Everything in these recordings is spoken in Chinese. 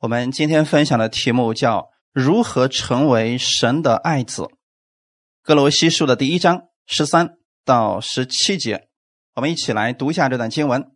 我们今天分享的题目叫“如何成为神的爱子”。格罗西书的第一章十三到十七节，我们一起来读一下这段经文。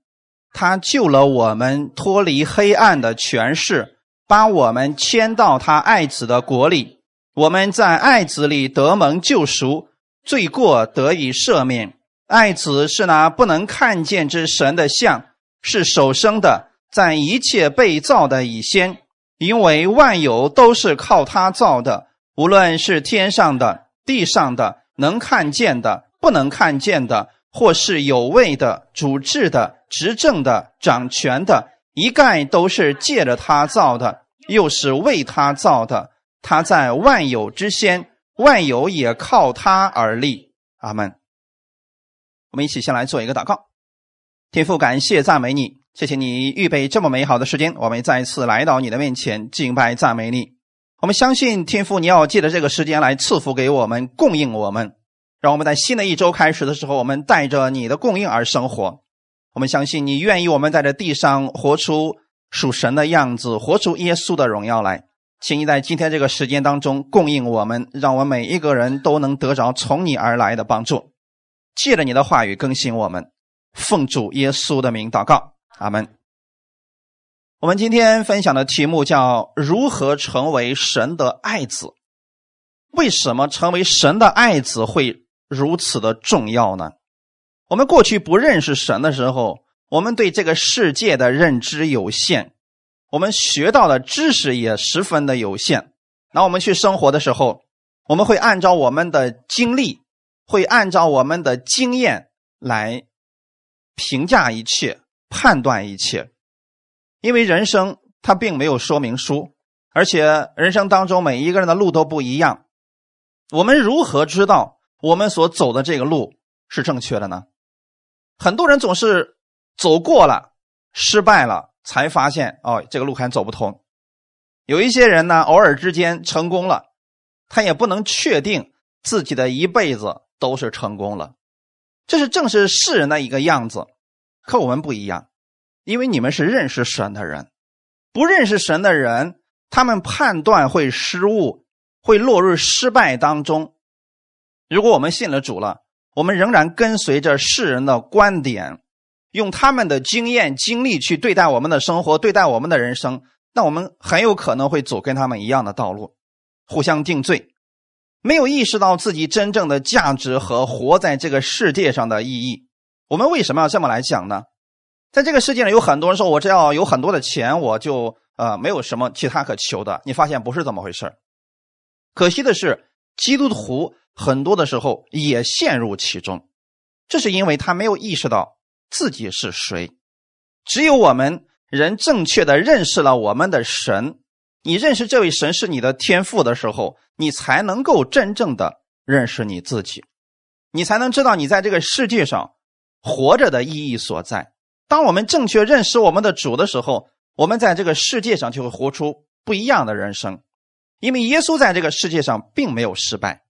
他救了我们脱离黑暗的权势，把我们迁到他爱子的国里。我们在爱子里得蒙救赎，罪过得以赦免。爱子是那不能看见之神的像，是手生的。在一切被造的以先，因为万有都是靠他造的，无论是天上的、地上的，能看见的、不能看见的，或是有位的、主治的、执政的、掌权的，一概都是借着他造的，又是为他造的。他在万有之先，万有也靠他而立。阿门。我们一起先来做一个祷告，天父，感谢赞美你。谢谢你预备这么美好的时间，我们再一次来到你的面前敬拜赞美你。我们相信天父，你要借着这个时间来赐福给我们，供应我们，让我们在新的一周开始的时候，我们带着你的供应而生活。我们相信你愿意我们在这地上活出属神的样子，活出耶稣的荣耀来。请你在今天这个时间当中供应我们，让我们每一个人都能得着从你而来的帮助。借着你的话语更新我们，奉主耶稣的名祷告。阿门。我们今天分享的题目叫“如何成为神的爱子”。为什么成为神的爱子会如此的重要呢？我们过去不认识神的时候，我们对这个世界的认知有限，我们学到的知识也十分的有限。那我们去生活的时候，我们会按照我们的经历，会按照我们的经验来评价一切。判断一切，因为人生它并没有说明书，而且人生当中每一个人的路都不一样。我们如何知道我们所走的这个路是正确的呢？很多人总是走过了，失败了，才发现哦，这个路还走不通。有一些人呢，偶尔之间成功了，他也不能确定自己的一辈子都是成功了。这是正是世人的一个样子。可我们不一样，因为你们是认识神的人，不认识神的人，他们判断会失误，会落入失败当中。如果我们信了主了，我们仍然跟随着世人的观点，用他们的经验经历去对待我们的生活，对待我们的人生，那我们很有可能会走跟他们一样的道路，互相定罪，没有意识到自己真正的价值和活在这个世界上的意义。我们为什么要这么来讲呢？在这个世界上，有很多人说：“我只要有很多的钱，我就呃没有什么其他可求的。”你发现不是这么回事可惜的是，基督徒很多的时候也陷入其中，这是因为他没有意识到自己是谁。只有我们人正确的认识了我们的神，你认识这位神是你的天赋的时候，你才能够真正的认识你自己，你才能知道你在这个世界上。活着的意义所在。当我们正确认识我们的主的时候，我们在这个世界上就会活出不一样的人生。因为耶稣在这个世界上并没有失败，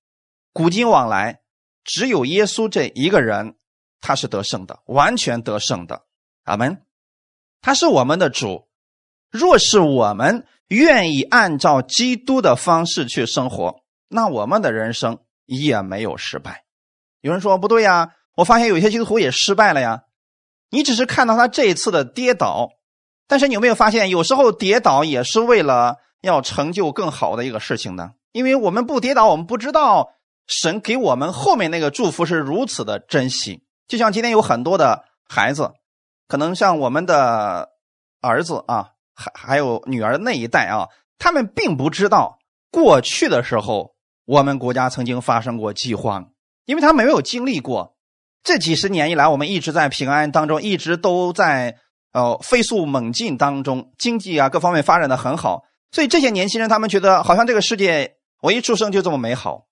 古今往来只有耶稣这一个人，他是得胜的，完全得胜的。阿门。他是我们的主。若是我们愿意按照基督的方式去生活，那我们的人生也没有失败。有人说不对呀。我发现有些基督徒也失败了呀，你只是看到他这一次的跌倒，但是你有没有发现，有时候跌倒也是为了要成就更好的一个事情呢？因为我们不跌倒，我们不知道神给我们后面那个祝福是如此的珍惜。就像今天有很多的孩子，可能像我们的儿子啊，还还有女儿那一代啊，他们并不知道过去的时候我们国家曾经发生过饥荒，因为他没有经历过。这几十年以来，我们一直在平安当中，一直都在呃飞速猛进当中，经济啊各方面发展的很好。所以这些年轻人，他们觉得好像这个世界我一出生就这么美好，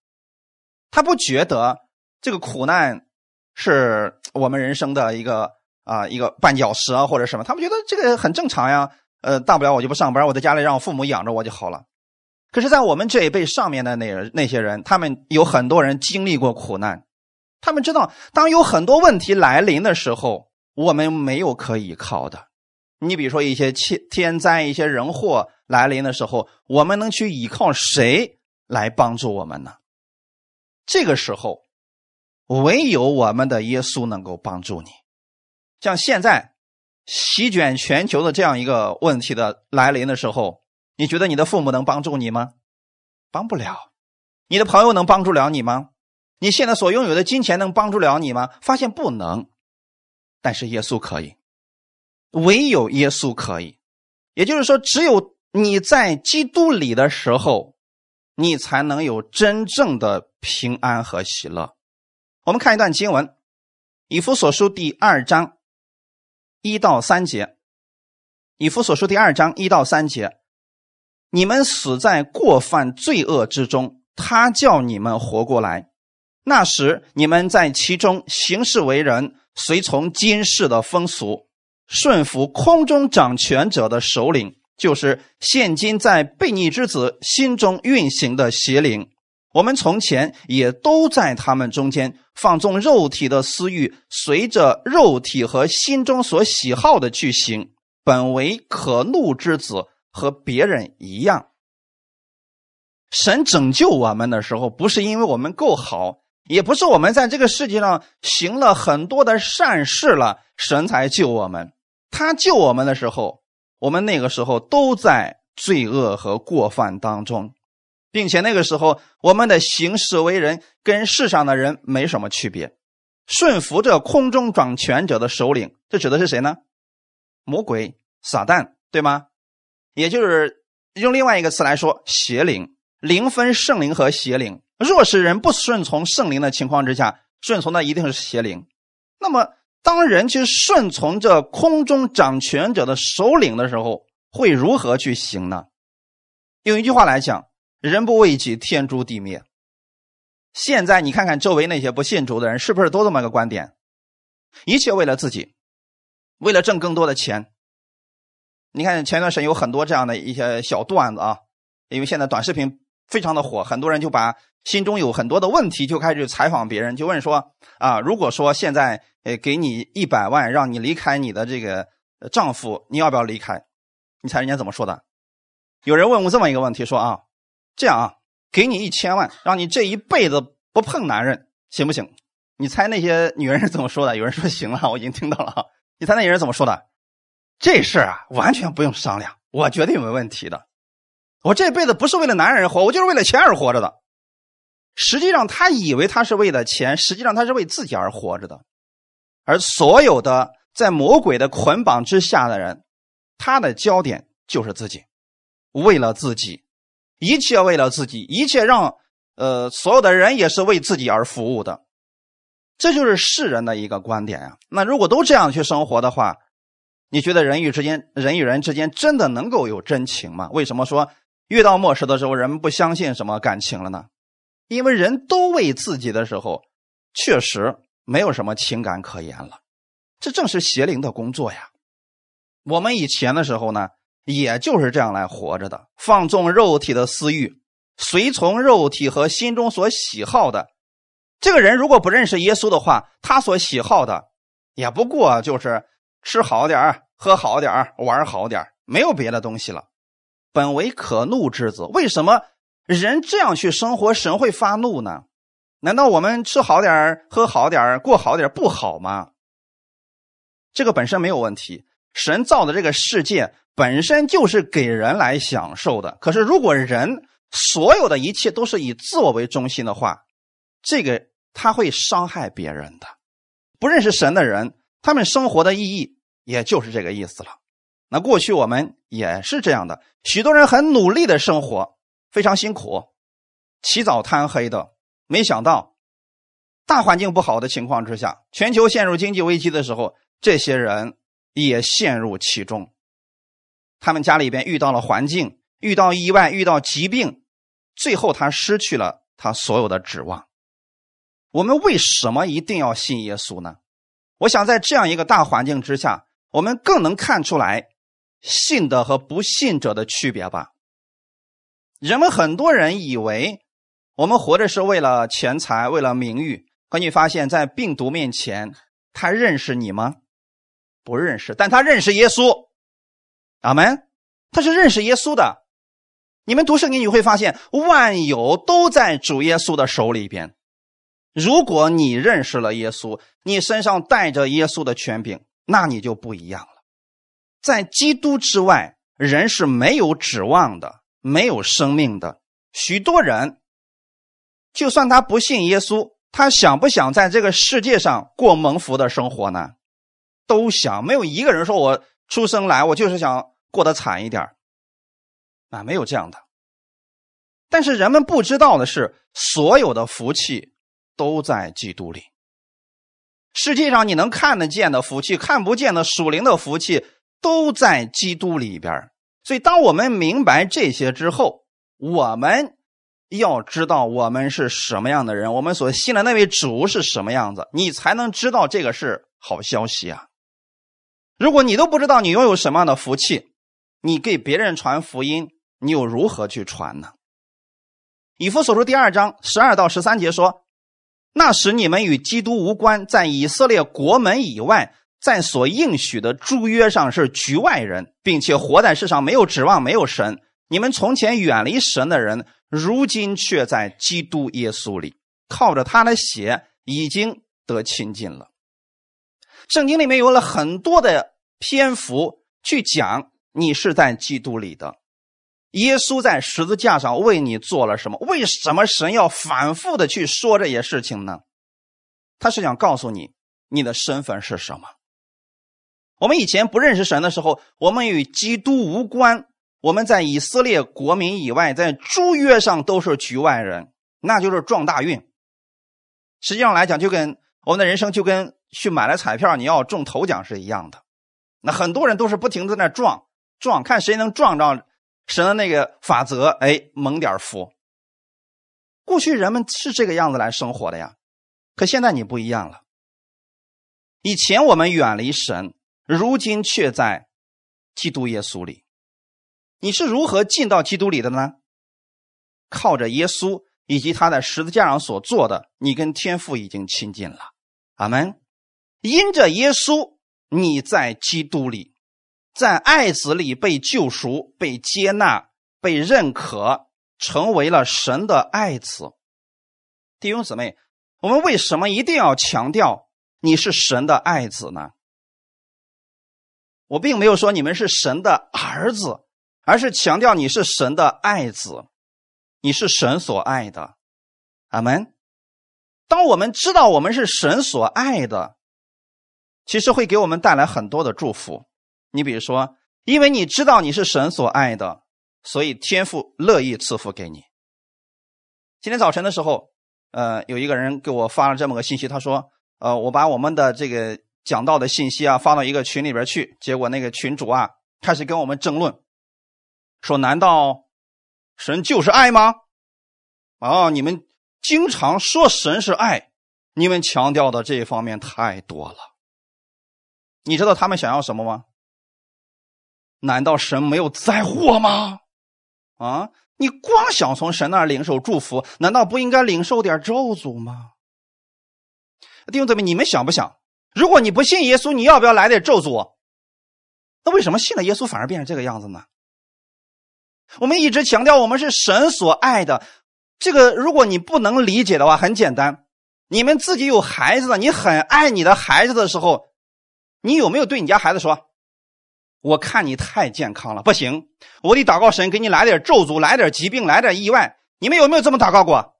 他不觉得这个苦难是我们人生的一个啊一个绊脚石啊或者什么，他们觉得这个很正常呀。呃，大不了我就不上班，我在家里让我父母养着我就好了。可是，在我们这一辈上面的那那些人，他们有很多人经历过苦难。他们知道，当有很多问题来临的时候，我们没有可以靠的，你比如说一些天灾、一些人祸来临的时候，我们能去依靠谁来帮助我们呢？这个时候，唯有我们的耶稣能够帮助你。像现在席卷全球的这样一个问题的来临的时候，你觉得你的父母能帮助你吗？帮不了。你的朋友能帮助了你吗？你现在所拥有的金钱能帮助了你吗？发现不能。但是耶稣可以。唯有耶稣可以，也就是说，只有你在基督里的时候，你才能有真正的平安和喜乐。我们看一段经文，《以弗所书》第二章一到三节，《以弗所书》第二章一到三节，你们死在过犯罪恶之中，他叫你们活过来。那时你们在其中行事为人，随从今世的风俗。顺服空中掌权者的首领，就是现今在悖逆之子心中运行的邪灵。我们从前也都在他们中间放纵肉体的私欲，随着肉体和心中所喜好的去行，本为可怒之子，和别人一样。神拯救我们的时候，不是因为我们够好，也不是我们在这个世界上行了很多的善事了，神才救我们。他救我们的时候，我们那个时候都在罪恶和过犯当中，并且那个时候我们的行事为人跟世上的人没什么区别，顺服着空中掌权者的首领，这指的是谁呢？魔鬼撒旦，对吗？也就是用另外一个词来说，邪灵。灵分圣灵和邪灵，若是人不顺从圣灵的情况之下，顺从的一定是邪灵。那么。当人去顺从这空中掌权者的首领的时候，会如何去行呢？用一句话来讲，人不为己，天诛地灭。现在你看看周围那些不信主的人，是不是都这么个观点？一切为了自己，为了挣更多的钱。你看前段时间有很多这样的一些小段子啊，因为现在短视频非常的火，很多人就把心中有很多的问题就开始采访别人，就问说啊，如果说现在。哎，给你一百万，让你离开你的这个丈夫，你要不要离开？你猜人家怎么说的？有人问我这么一个问题，说啊，这样啊，给你一千万，让你这一辈子不碰男人，行不行？你猜那些女人是怎么说的？有人说行了，我已经听到了。你猜那些人怎么说的？这事啊，完全不用商量，我绝对没问题的。我这辈子不是为了男人而活，我就是为了钱而活着的。实际上，他以为他是为了钱，实际上他是为自己而活着的。而所有的在魔鬼的捆绑之下的人，他的焦点就是自己，为了自己，一切为了自己，一切让呃所有的人也是为自己而服务的，这就是世人的一个观点啊。那如果都这样去生活的话，你觉得人与之间，人与人之间真的能够有真情吗？为什么说遇到末世的时候，人们不相信什么感情了呢？因为人都为自己的时候，确实。没有什么情感可言了，这正是邪灵的工作呀。我们以前的时候呢，也就是这样来活着的，放纵肉体的私欲，随从肉体和心中所喜好的。这个人如果不认识耶稣的话，他所喜好的也不过就是吃好点喝好点玩好点没有别的东西了。本为可怒之子，为什么人这样去生活，神会发怒呢？难道我们吃好点喝好点过好点不好吗？这个本身没有问题。神造的这个世界本身就是给人来享受的。可是，如果人所有的一切都是以自我为中心的话，这个他会伤害别人的。不认识神的人，他们生活的意义也就是这个意思了。那过去我们也是这样的，许多人很努力的生活，非常辛苦，起早贪黑的。没想到，大环境不好的情况之下，全球陷入经济危机的时候，这些人也陷入其中。他们家里边遇到了环境，遇到意外，遇到疾病，最后他失去了他所有的指望。我们为什么一定要信耶稣呢？我想在这样一个大环境之下，我们更能看出来信的和不信者的区别吧。人们很多人以为。我们活着是为了钱财，为了名誉。可你发现，在病毒面前，他认识你吗？不认识。但他认识耶稣，阿门。他是认识耶稣的。你们读圣经，你会发现万有都在主耶稣的手里边。如果你认识了耶稣，你身上带着耶稣的权柄，那你就不一样了。在基督之外，人是没有指望的，没有生命的。许多人，就算他不信耶稣，他想不想在这个世界上过蒙福的生活呢？都想。没有一个人说我出生来，我就是想过得惨一点啊，没有这样的。但是人们不知道的是，所有的福气都在基督里。世界上你能看得见的福气，看不见的属灵的福气，都在基督里边。所以，当我们明白这些之后，我们要知道我们是什么样的人，我们所信的那位主是什么样子，你才能知道这个是好消息啊！如果你都不知道你拥有什么样的福气，你给别人传福音。你又如何去传呢？以弗所书第二章十二到十三节说：“那时你们与基督无关，在以色列国门以外，在所应许的诸约上是局外人，并且活在世上没有指望，没有神。你们从前远离神的人，如今却在基督耶稣里，靠着他的血已经得亲近了。”圣经里面有了很多的篇幅去讲你是在基督里的。耶稣在十字架上为你做了什么？为什么神要反复的去说这些事情呢？他是想告诉你你的身份是什么。我们以前不认识神的时候，我们与基督无关，我们在以色列国民以外，在诸约上都是局外人，那就是撞大运。实际上来讲，就跟我们的人生就跟去买了彩票，你要中头奖是一样的。那很多人都是不停的在那撞撞，看谁能撞着。神的那个法则，哎，蒙点福。过去人们是这个样子来生活的呀，可现在你不一样了。以前我们远离神，如今却在基督耶稣里。你是如何进到基督里的呢？靠着耶稣以及他在十字架上所做的，你跟天父已经亲近了。阿门。因着耶稣，你在基督里。在爱子里被救赎、被接纳、被认可，成为了神的爱子。弟兄姊妹，我们为什么一定要强调你是神的爱子呢？我并没有说你们是神的儿子，而是强调你是神的爱子，你是神所爱的。阿门。当我们知道我们是神所爱的，其实会给我们带来很多的祝福。你比如说，因为你知道你是神所爱的，所以天父乐意赐福给你。今天早晨的时候，呃，有一个人给我发了这么个信息，他说：“呃，我把我们的这个讲到的信息啊发到一个群里边去，结果那个群主啊开始跟我们争论，说难道神就是爱吗？啊，你们经常说神是爱，你们强调的这一方面太多了。你知道他们想要什么吗？”难道神没有灾祸吗？啊，你光想从神那儿领受祝福，难道不应该领受点咒诅吗？弟兄姊妹，你们想不想？如果你不信耶稣，你要不要来点咒诅？那为什么信了耶稣反而变成这个样子呢？我们一直强调我们是神所爱的，这个如果你不能理解的话，很简单，你们自己有孩子，你很爱你的孩子的时候，你有没有对你家孩子说？我看你太健康了，不行，我得祷告神给你来点咒诅，来点疾病，来点意外。你们有没有这么祷告过？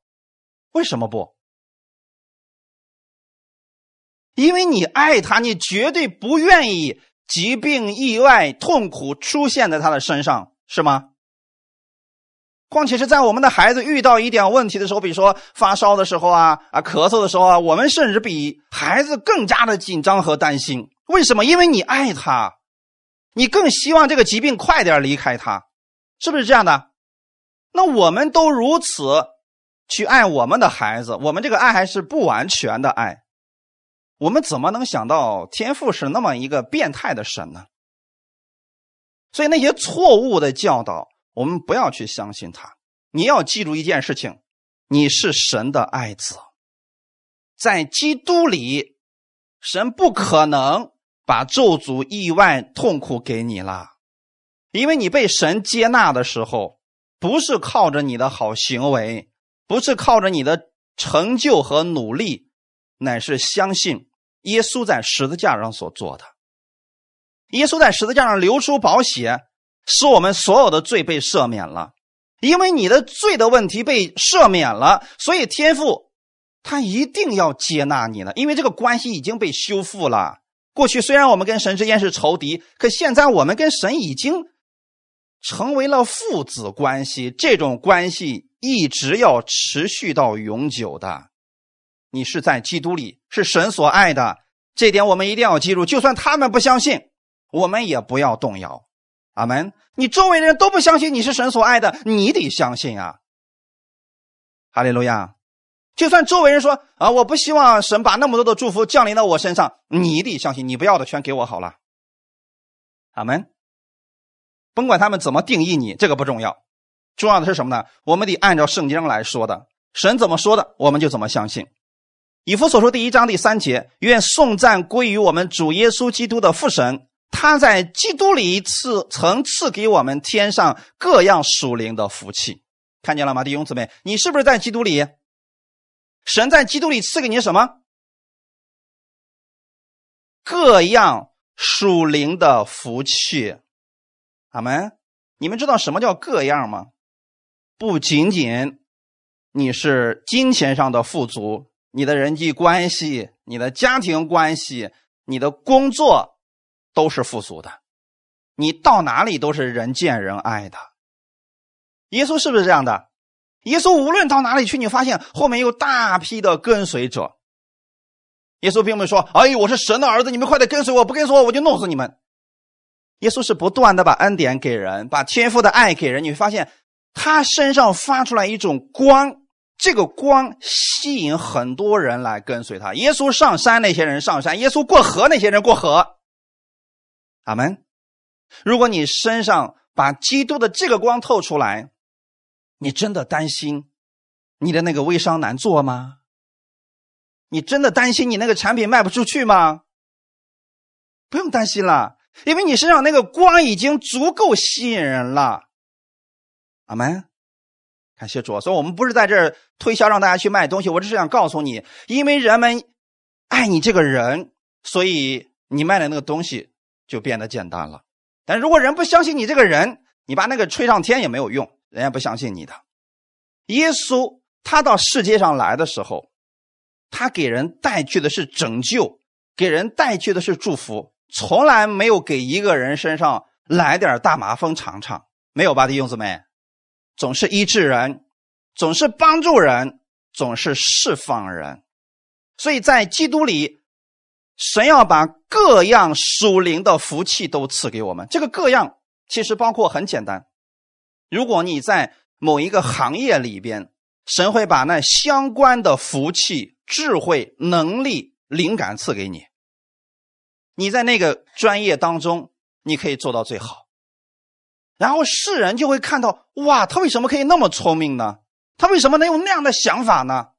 为什么不？因为你爱他，你绝对不愿意疾病、意外、痛苦出现在他的身上，是吗？况且是在我们的孩子遇到一点问题的时候，比如说发烧的时候啊啊，咳嗽的时候啊，我们甚至比孩子更加的紧张和担心。为什么？因为你爱他。你更希望这个疾病快点离开他，是不是这样的？那我们都如此去爱我们的孩子，我们这个爱还是不完全的爱。我们怎么能想到天父是那么一个变态的神呢？所以那些错误的教导，我们不要去相信他。你要记住一件事情：你是神的爱子，在基督里，神不可能。把咒诅、意外、痛苦给你了，因为你被神接纳的时候，不是靠着你的好行为，不是靠着你的成就和努力，乃是相信耶稣在十字架上所做的。耶稣在十字架上流出宝血，使我们所有的罪被赦免了。因为你的罪的问题被赦免了，所以天父他一定要接纳你了。因为这个关系已经被修复了。过去虽然我们跟神之间是仇敌，可现在我们跟神已经成为了父子关系。这种关系一直要持续到永久的。你是在基督里，是神所爱的，这点我们一定要记住。就算他们不相信，我们也不要动摇。阿门！你周围的人都不相信你是神所爱的，你得相信啊！哈利路亚！就算周围人说啊，我不希望神把那么多的祝福降临到我身上，你得相信，你不要的全给我好了。阿门！甭管他们怎么定义你，这个不重要，重要的是什么呢？我们得按照圣经来说的，神怎么说的，我们就怎么相信。以弗所说第一章第三节：愿颂赞归于我们主耶稣基督的父神。他在基督里赐曾赐给我们天上各样属灵的福气，看见了吗，弟兄姊妹？你是不是在基督里？神在基督里赐给你什么？各样属灵的福气，阿门。你们知道什么叫各样吗？不仅仅你是金钱上的富足，你的人际关系、你的家庭关系、你的工作。都是富足的，你到哪里都是人见人爱的。耶稣是不是这样的？耶稣无论到哪里去，你发现后面有大批的跟随者。耶稣并没说：“哎，我是神的儿子，你们快点跟随我，不跟随我，我就弄死你们。”耶稣是不断的把恩典给人，把天赋的爱给人。你会发现他身上发出来一种光，这个光吸引很多人来跟随他。耶稣上山，那些人上山；耶稣过河，那些人过河。阿门。如果你身上把基督的这个光透出来，你真的担心你的那个微商难做吗？你真的担心你那个产品卖不出去吗？不用担心了，因为你身上那个光已经足够吸引人了。阿门。感谢主，所以我们不是在这儿推销让大家去卖东西，我只是想告诉你，因为人们爱你这个人，所以你卖的那个东西。就变得简单了，但如果人不相信你这个人，你把那个吹上天也没有用，人家不相信你的。耶稣他到世界上来的时候，他给人带去的是拯救，给人带去的是祝福，从来没有给一个人身上来点大麻风尝尝，没有吧，弟兄姊妹？总是医治人，总是帮助人，总是释放人，所以在基督里。神要把各样属灵的福气都赐给我们。这个各样其实包括很简单。如果你在某一个行业里边，神会把那相关的福气、智慧、能力、灵感赐给你。你在那个专业当中，你可以做到最好。然后世人就会看到，哇，他为什么可以那么聪明呢？他为什么能有那样的想法呢？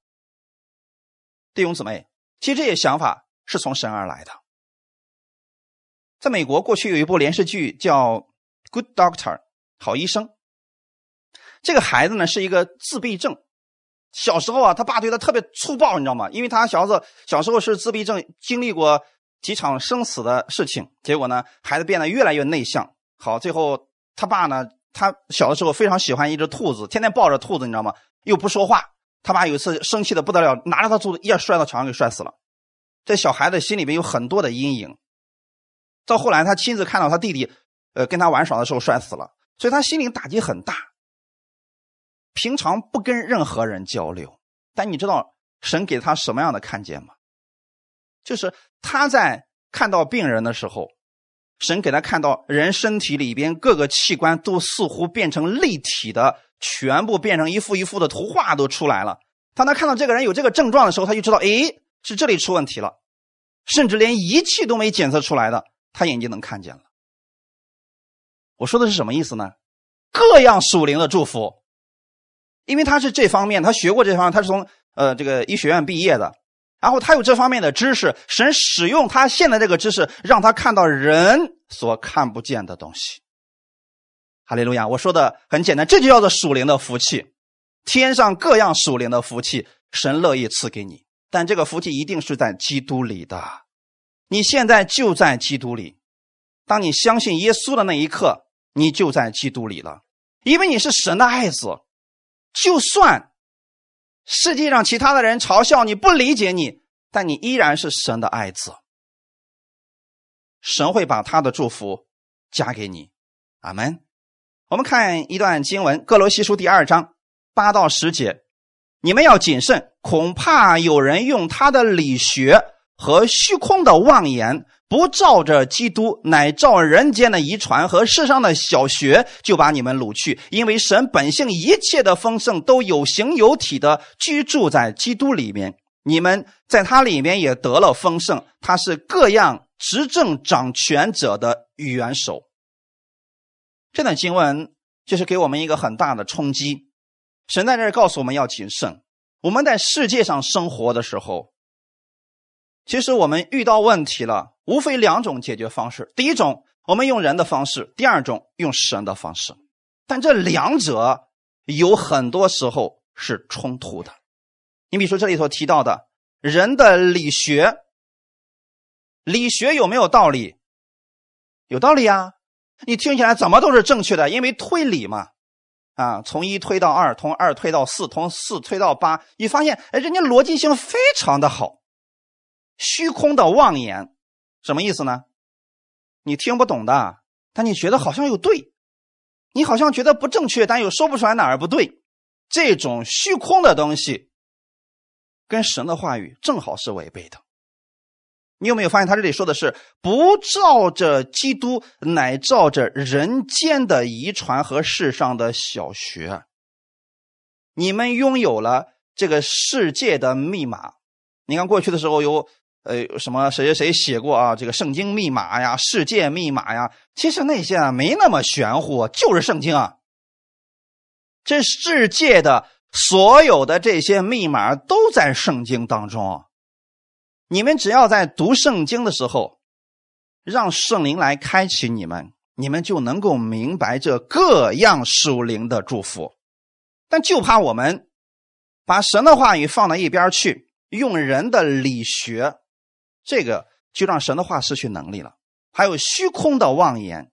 弟兄姊妹，其实这些想法。是从神而来的。在美国，过去有一部连续剧叫《Good Doctor》，好医生。这个孩子呢是一个自闭症，小时候啊，他爸对他特别粗暴，你知道吗？因为他小子小时候是自闭症，经历过几场生死的事情，结果呢，孩子变得越来越内向。好，最后他爸呢，他小的时候非常喜欢一只兔子，天天抱着兔子，你知道吗？又不说话。他爸有一次生气的不得了，拿着他兔子一下摔到墙上，给摔死了。这小孩子心里边有很多的阴影，到后来他亲自看到他弟弟，呃，跟他玩耍的时候摔死了，所以他心灵打击很大。平常不跟任何人交流，但你知道神给他什么样的看见吗？就是他在看到病人的时候，神给他看到人身体里边各个器官都似乎变成立体的，全部变成一幅一幅的图画都出来了。当他看到这个人有这个症状的时候，他就知道，哎。是这里出问题了，甚至连仪器都没检测出来的，他眼睛能看见了。我说的是什么意思呢？各样属灵的祝福，因为他是这方面，他学过这方面，他是从呃这个医学院毕业的，然后他有这方面的知识，神使用他现在这个知识，让他看到人所看不见的东西。哈利路亚！我说的很简单，这就叫做属灵的福气，天上各样属灵的福气，神乐意赐给你。但这个福气一定是在基督里的，你现在就在基督里。当你相信耶稣的那一刻，你就在基督里了，因为你是神的爱子。就算世界上其他的人嘲笑你、不理解你，但你依然是神的爱子。神会把他的祝福加给你，阿门。我们看一段经文，《哥罗西书》第二章八到十节。你们要谨慎，恐怕有人用他的理学和虚空的妄言，不照着基督，乃照人间的遗传和世上的小学，就把你们掳去。因为神本性一切的丰盛都有形有体的居住在基督里面，你们在他里面也得了丰盛。他是各样执政掌权者的元首。这段经文就是给我们一个很大的冲击。神在这告诉我们要谨慎。我们在世界上生活的时候，其实我们遇到问题了，无非两种解决方式：第一种，我们用人的方式；第二种，用神的方式。但这两者有很多时候是冲突的。你比如说这里头提到的人的理学，理学有没有道理？有道理啊！你听起来怎么都是正确的，因为推理嘛。啊，从一推到二，从二推到四，从四推到八，你发现，哎，人家逻辑性非常的好。虚空的妄言，什么意思呢？你听不懂的，但你觉得好像又对，你好像觉得不正确，但又说不出来哪儿不对。这种虚空的东西，跟神的话语正好是违背的。你有没有发现，他这里说的是不照着基督，乃照着人间的遗传和世上的小学。你们拥有了这个世界的密码。你看过去的时候有呃什么谁谁谁写过啊？这个圣经密码呀，世界密码呀。其实那些啊没那么玄乎，就是圣经啊。这世界的所有的这些密码都在圣经当中。你们只要在读圣经的时候，让圣灵来开启你们，你们就能够明白这各样属灵的祝福。但就怕我们把神的话语放到一边去，用人的理学，这个就让神的话失去能力了。还有虚空的妄言，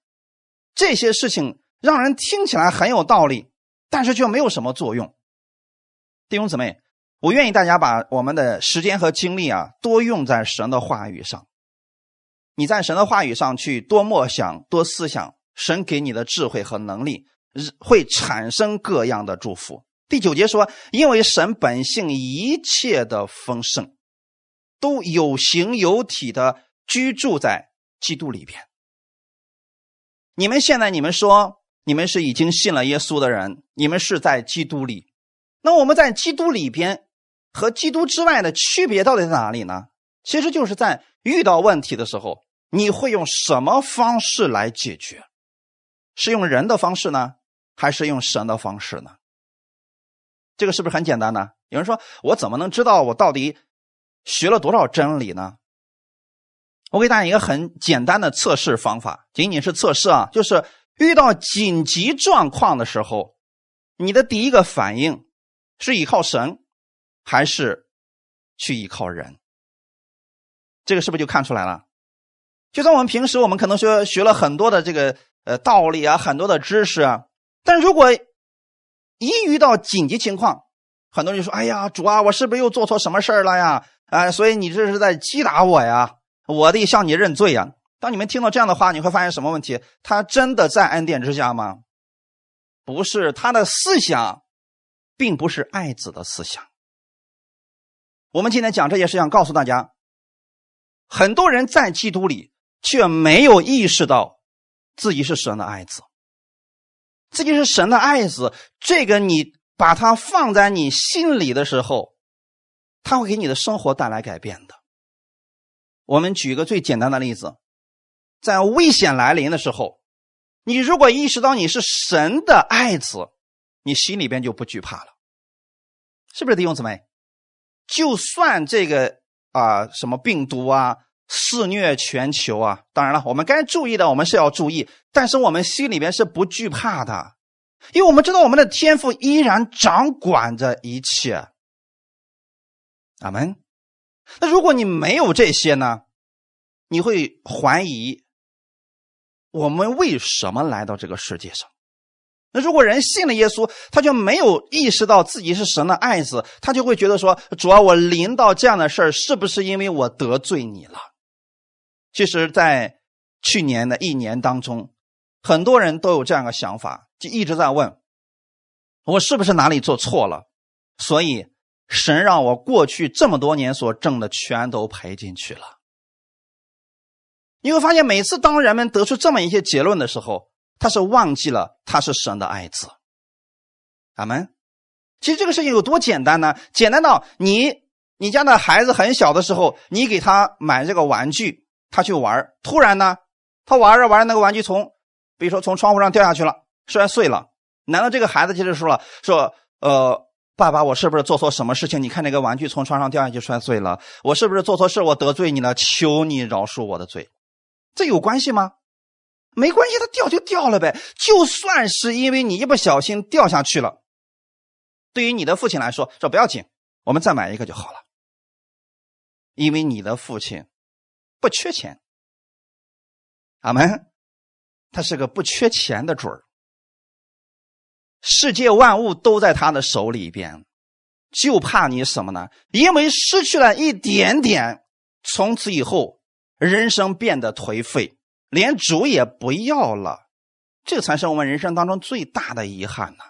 这些事情让人听起来很有道理，但是却没有什么作用。弟兄姊妹。我愿意大家把我们的时间和精力啊，多用在神的话语上。你在神的话语上去多默想、多思想，神给你的智慧和能力，会产生各样的祝福。第九节说：“因为神本性一切的丰盛，都有形有体的居住在基督里边。”你们现在，你们说你们是已经信了耶稣的人，你们是在基督里。那我们在基督里边。和基督之外的区别到底在哪里呢？其实就是在遇到问题的时候，你会用什么方式来解决？是用人的方式呢，还是用神的方式呢？这个是不是很简单呢？有人说，我怎么能知道我到底学了多少真理呢？我给大家一个很简单的测试方法，仅仅是测试啊，就是遇到紧急状况的时候，你的第一个反应是依靠神。还是去依靠人，这个是不是就看出来了？就算我们平时我们可能说学了很多的这个呃道理啊，很多的知识啊，但如果一遇到紧急情况，很多人就说：“哎呀，主啊，我是不是又做错什么事儿了呀？”啊，所以你这是在击打我呀，我得向你认罪呀。当你们听到这样的话，你会发现什么问题？他真的在恩典之下吗？不是，他的思想并不是爱子的思想。我们今天讲这些事情，告诉大家，很多人在基督里却没有意识到自己是神的爱子，自己是神的爱子。这个你把它放在你心里的时候，他会给你的生活带来改变的。我们举个最简单的例子，在危险来临的时候，你如果意识到你是神的爱子，你心里边就不惧怕了，是不是弟兄姊妹？就算这个啊什么病毒啊肆虐全球啊！当然了，我们该注意的我们是要注意，但是我们心里边是不惧怕的，因为我们知道我们的天赋依然掌管着一切。阿门。那如果你没有这些呢？你会怀疑我们为什么来到这个世界上？那如果人信了耶稣，他就没有意识到自己是神的爱子，他就会觉得说：主要我临到这样的事儿，是不是因为我得罪你了？其实，在去年的一年当中，很多人都有这样的想法，就一直在问：我是不是哪里做错了？所以神让我过去这么多年所挣的全都赔进去了。你会发现，每次当人们得出这么一些结论的时候，他是忘记了他是神的爱子。阿门。其实这个事情有多简单呢？简单到你你家的孩子很小的时候，你给他买这个玩具。他去玩，突然呢，他玩着玩着，那个玩具从，比如说从窗户上掉下去了，摔碎了。难道这个孩子接着说了，说，呃，爸爸，我是不是做错什么事情？你看那个玩具从床上掉下去摔碎了，我是不是做错事？我得罪你了？求你饶恕我的罪。这有关系吗？没关系，它掉就掉了呗。就算是因为你一不小心掉下去了，对于你的父亲来说，说不要紧，我们再买一个就好了。因为你的父亲。不缺钱，阿门。他是个不缺钱的主儿，世界万物都在他的手里边，就怕你什么呢？因为失去了一点点，从此以后人生变得颓废，连主也不要了，这才是我们人生当中最大的遗憾呐。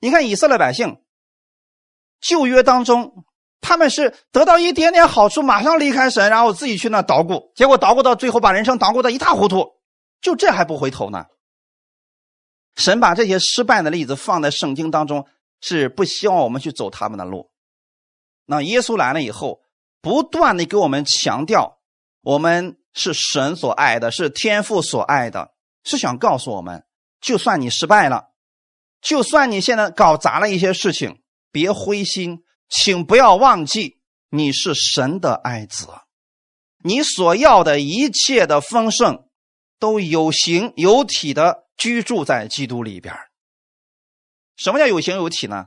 你看以色列百姓，旧约当中。他们是得到一点点好处，马上离开神，然后自己去那捣鼓，结果捣鼓到最后，把人生捣鼓的一塌糊涂。就这还不回头呢？神把这些失败的例子放在圣经当中，是不希望我们去走他们的路。那耶稣来了以后，不断的给我们强调，我们是神所爱的，是天父所爱的，是想告诉我们，就算你失败了，就算你现在搞砸了一些事情，别灰心。请不要忘记，你是神的爱子，你所要的一切的丰盛，都有形有体的居住在基督里边。什么叫有形有体呢？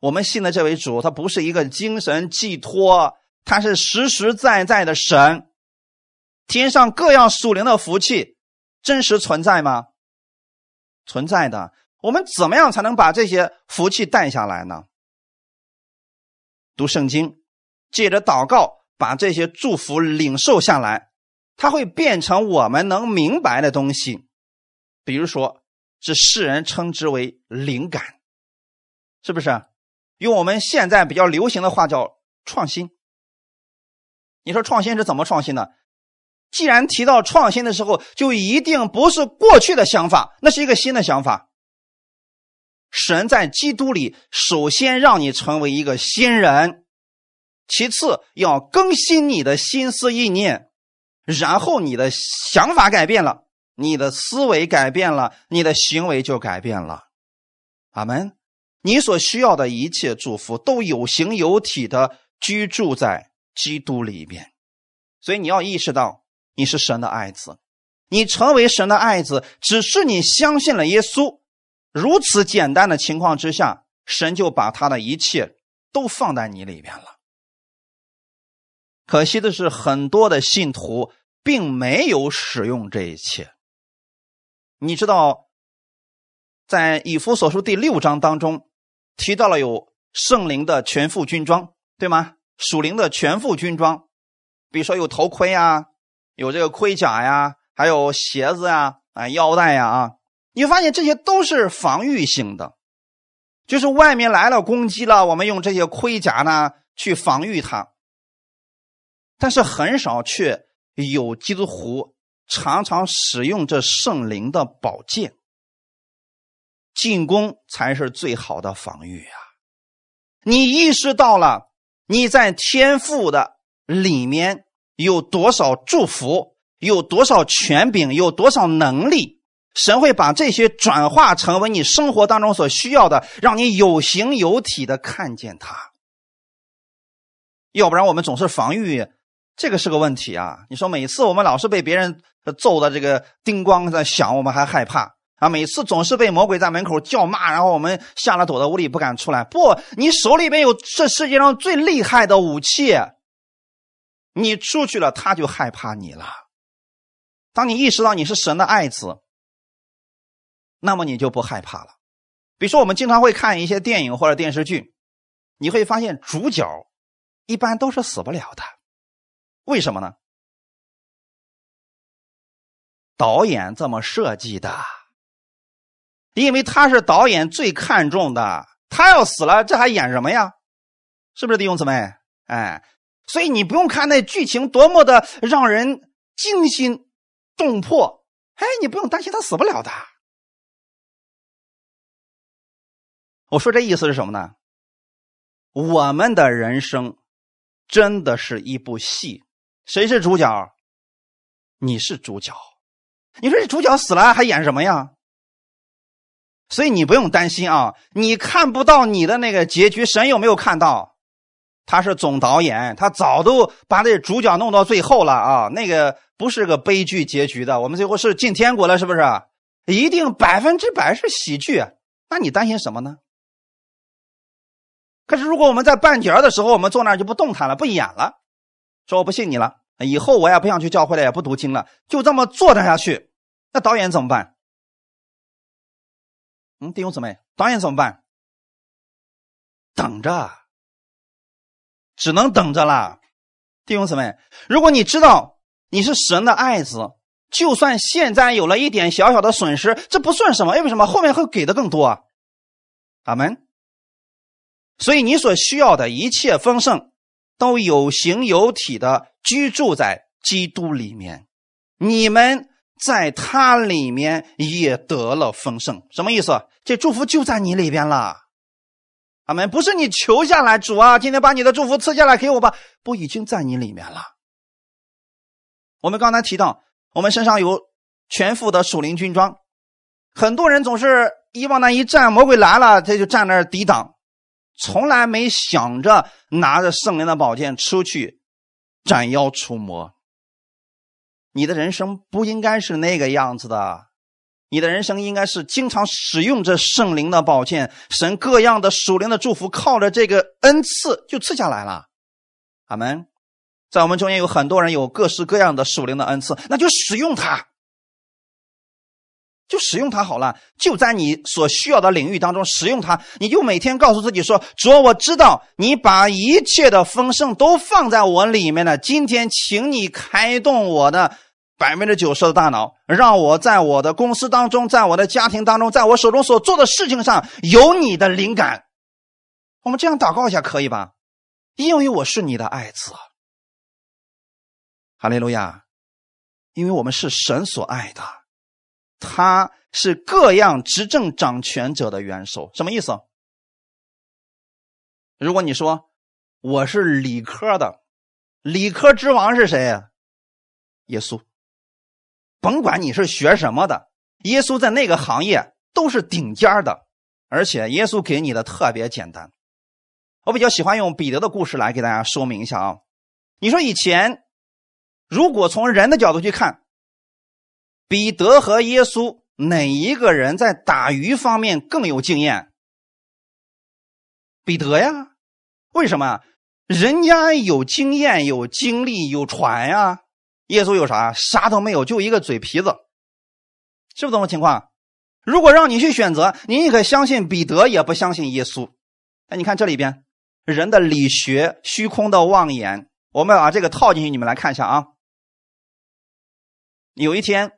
我们信的这位主，他不是一个精神寄托，他是实实在在的神。天上各样属灵的福气，真实存在吗？存在的。我们怎么样才能把这些福气带下来呢？读圣经，借着祷告把这些祝福领受下来，它会变成我们能明白的东西。比如说，是世人称之为灵感，是不是？用我们现在比较流行的话叫创新。你说创新是怎么创新的？既然提到创新的时候，就一定不是过去的想法，那是一个新的想法。神在基督里，首先让你成为一个新人，其次要更新你的心思意念，然后你的想法改变了，你的思维改变了，你的行为就改变了。阿门。你所需要的一切祝福都有形有体的居住在基督里面，所以你要意识到你是神的爱子，你成为神的爱子，只是你相信了耶稣。如此简单的情况之下，神就把他的一切都放在你里边了。可惜的是，很多的信徒并没有使用这一切。你知道，在以弗所书第六章当中提到了有圣灵的全副军装，对吗？属灵的全副军装，比如说有头盔啊，有这个盔甲呀，还有鞋子呀，啊，腰带呀，啊。你发现这些都是防御性的，就是外面来了攻击了，我们用这些盔甲呢去防御它。但是很少却有基督徒常常使用这圣灵的宝剑，进攻才是最好的防御啊！你意识到了你在天赋的里面有多少祝福，有多少权柄，有多少能力。神会把这些转化成为你生活当中所需要的，让你有形有体的看见它。要不然我们总是防御这个是个问题啊！你说每次我们老是被别人揍的这个叮咣在响，我们还害怕啊？每次总是被魔鬼在门口叫骂，然后我们吓得躲在屋里不敢出来。不，你手里边有这世界上最厉害的武器，你出去了他就害怕你了。当你意识到你是神的爱子，那么你就不害怕了。比如说，我们经常会看一些电影或者电视剧，你会发现主角一般都是死不了的。为什么呢？导演这么设计的，因为他是导演最看重的。他要死了，这还演什么呀？是不是弟兄姊妹？哎，所以你不用看那剧情多么的让人惊心动魄，哎，你不用担心他死不了的。我说这意思是什么呢？我们的人生真的是一部戏。谁是主角？你是主角。你说这主角死了还演什么呀？所以你不用担心啊，你看不到你的那个结局，神有没有看到？他是总导演，他早都把这主角弄到最后了啊。那个不是个悲剧结局的，我们最后是进天国了，是不是？一定百分之百是喜剧。那你担心什么呢？可是如果我们在半截的时候，我们坐那儿就不动弹了，不演了。说我不信你了，以后我也不想去教会了，也不读经了，就这么坐着下去，那导演怎么办？嗯，弟兄姊妹，导演怎么办？等着，只能等着啦。弟兄姊妹，如果你知道你是神的爱子，就算现在有了一点小小的损失，这不算什么，因为什么？后面会给的更多啊。阿门。所以你所需要的一切丰盛。都有形有体的居住在基督里面，你们在他里面也得了丰盛，什么意思？这祝福就在你里边了。阿门！不是你求下来，主啊，今天把你的祝福赐下来给我吧，不已经在你里面了？我们刚才提到，我们身上有全副的属灵军装，很多人总是一往那一站，魔鬼来了，他就站那儿抵挡。从来没想着拿着圣灵的宝剑出去斩妖除魔。你的人生不应该是那个样子的，你的人生应该是经常使用着圣灵的宝剑，神各样的属灵的祝福，靠着这个恩赐就赐下来了。阿门。在我们中间有很多人有各式各样的属灵的恩赐，那就使用它。就使用它好了，就在你所需要的领域当中使用它。你就每天告诉自己说：“主，我知道你把一切的丰盛都放在我里面了。今天，请你开动我的百分之九十的大脑，让我在我的公司当中，在我的家庭当中，在我手中所做的事情上有你的灵感。”我们这样祷告一下可以吧？因为我是你的爱子，哈利路亚！因为我们是神所爱的。他是各样执政掌权者的元首，什么意思？如果你说我是理科的，理科之王是谁？耶稣。甭管你是学什么的，耶稣在那个行业都是顶尖的，而且耶稣给你的特别简单。我比较喜欢用彼得的故事来给大家说明一下啊。你说以前，如果从人的角度去看。彼得和耶稣哪一个人在打鱼方面更有经验？彼得呀，为什么？人家有经验、有经历、有船呀。耶稣有啥？啥都没有，就一个嘴皮子，是不是这种情况？如果让你去选择，你宁可相信彼得，也不相信耶稣。哎，你看这里边人的理学、虚空的妄言，我们把这个套进去，你们来看一下啊。有一天。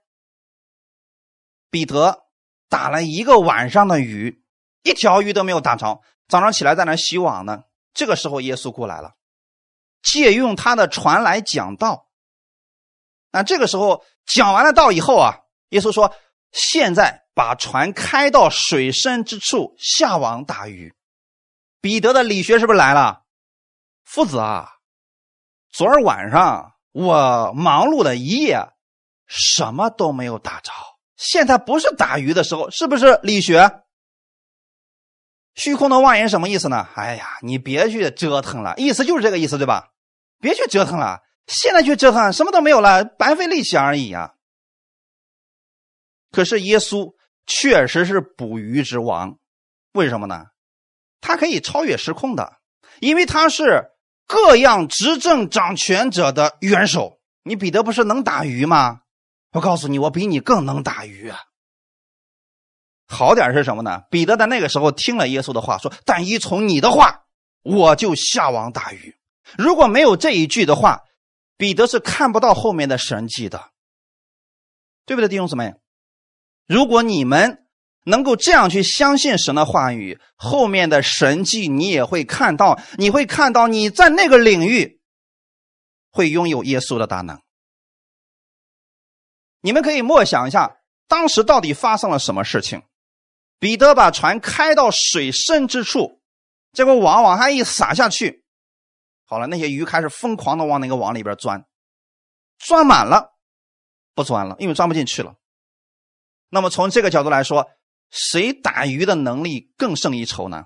彼得打了一个晚上的鱼，一条鱼都没有打着。早上起来在那洗网呢。这个时候耶稣过来了，借用他的船来讲道。那这个时候讲完了道以后啊，耶稣说：“现在把船开到水深之处下网打鱼。”彼得的理学是不是来了？夫子啊，昨儿晚上我忙碌了一夜，什么都没有打着。现在不是打鱼的时候，是不是理学？虚空的妄言什么意思呢？哎呀，你别去折腾了，意思就是这个意思，对吧？别去折腾了，现在去折腾，什么都没有了，白费力气而已啊。可是耶稣确实是捕鱼之王，为什么呢？他可以超越时空的，因为他是各样执政掌权者的元首。你彼得不是能打鱼吗？我告诉你，我比你更能打鱼啊。好点是什么呢？彼得在那个时候听了耶稣的话，说：“但依从你的话，我就下网打鱼。”如果没有这一句的话，彼得是看不到后面的神迹的，对不对，弟兄姊妹？如果你们能够这样去相信神的话语，后面的神迹你也会看到，你会看到你在那个领域会拥有耶稣的大能。你们可以默想一下，当时到底发生了什么事情？彼得把船开到水深之处，结果网往下一撒下去，好了，那些鱼开始疯狂的往那个网里边钻，钻满了，不钻了，因为钻不进去了。那么从这个角度来说，谁打鱼的能力更胜一筹呢？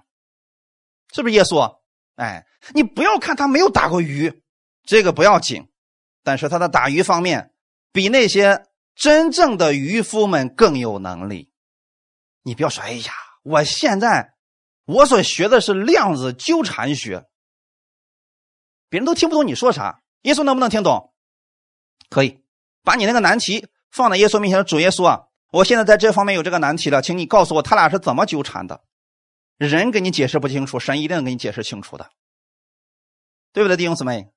是不是耶稣？哎，你不要看他没有打过鱼，这个不要紧，但是他的打鱼方面比那些真正的渔夫们更有能力。你不要说，哎呀，我现在我所学的是量子纠缠学，别人都听不懂你说啥，耶稣能不能听懂？可以，把你那个难题放在耶稣面前，主耶稣啊。我现在在这方面有这个难题了，请你告诉我他俩是怎么纠缠的。人给你解释不清楚，神一定给你解释清楚的，对不对，弟兄姊妹？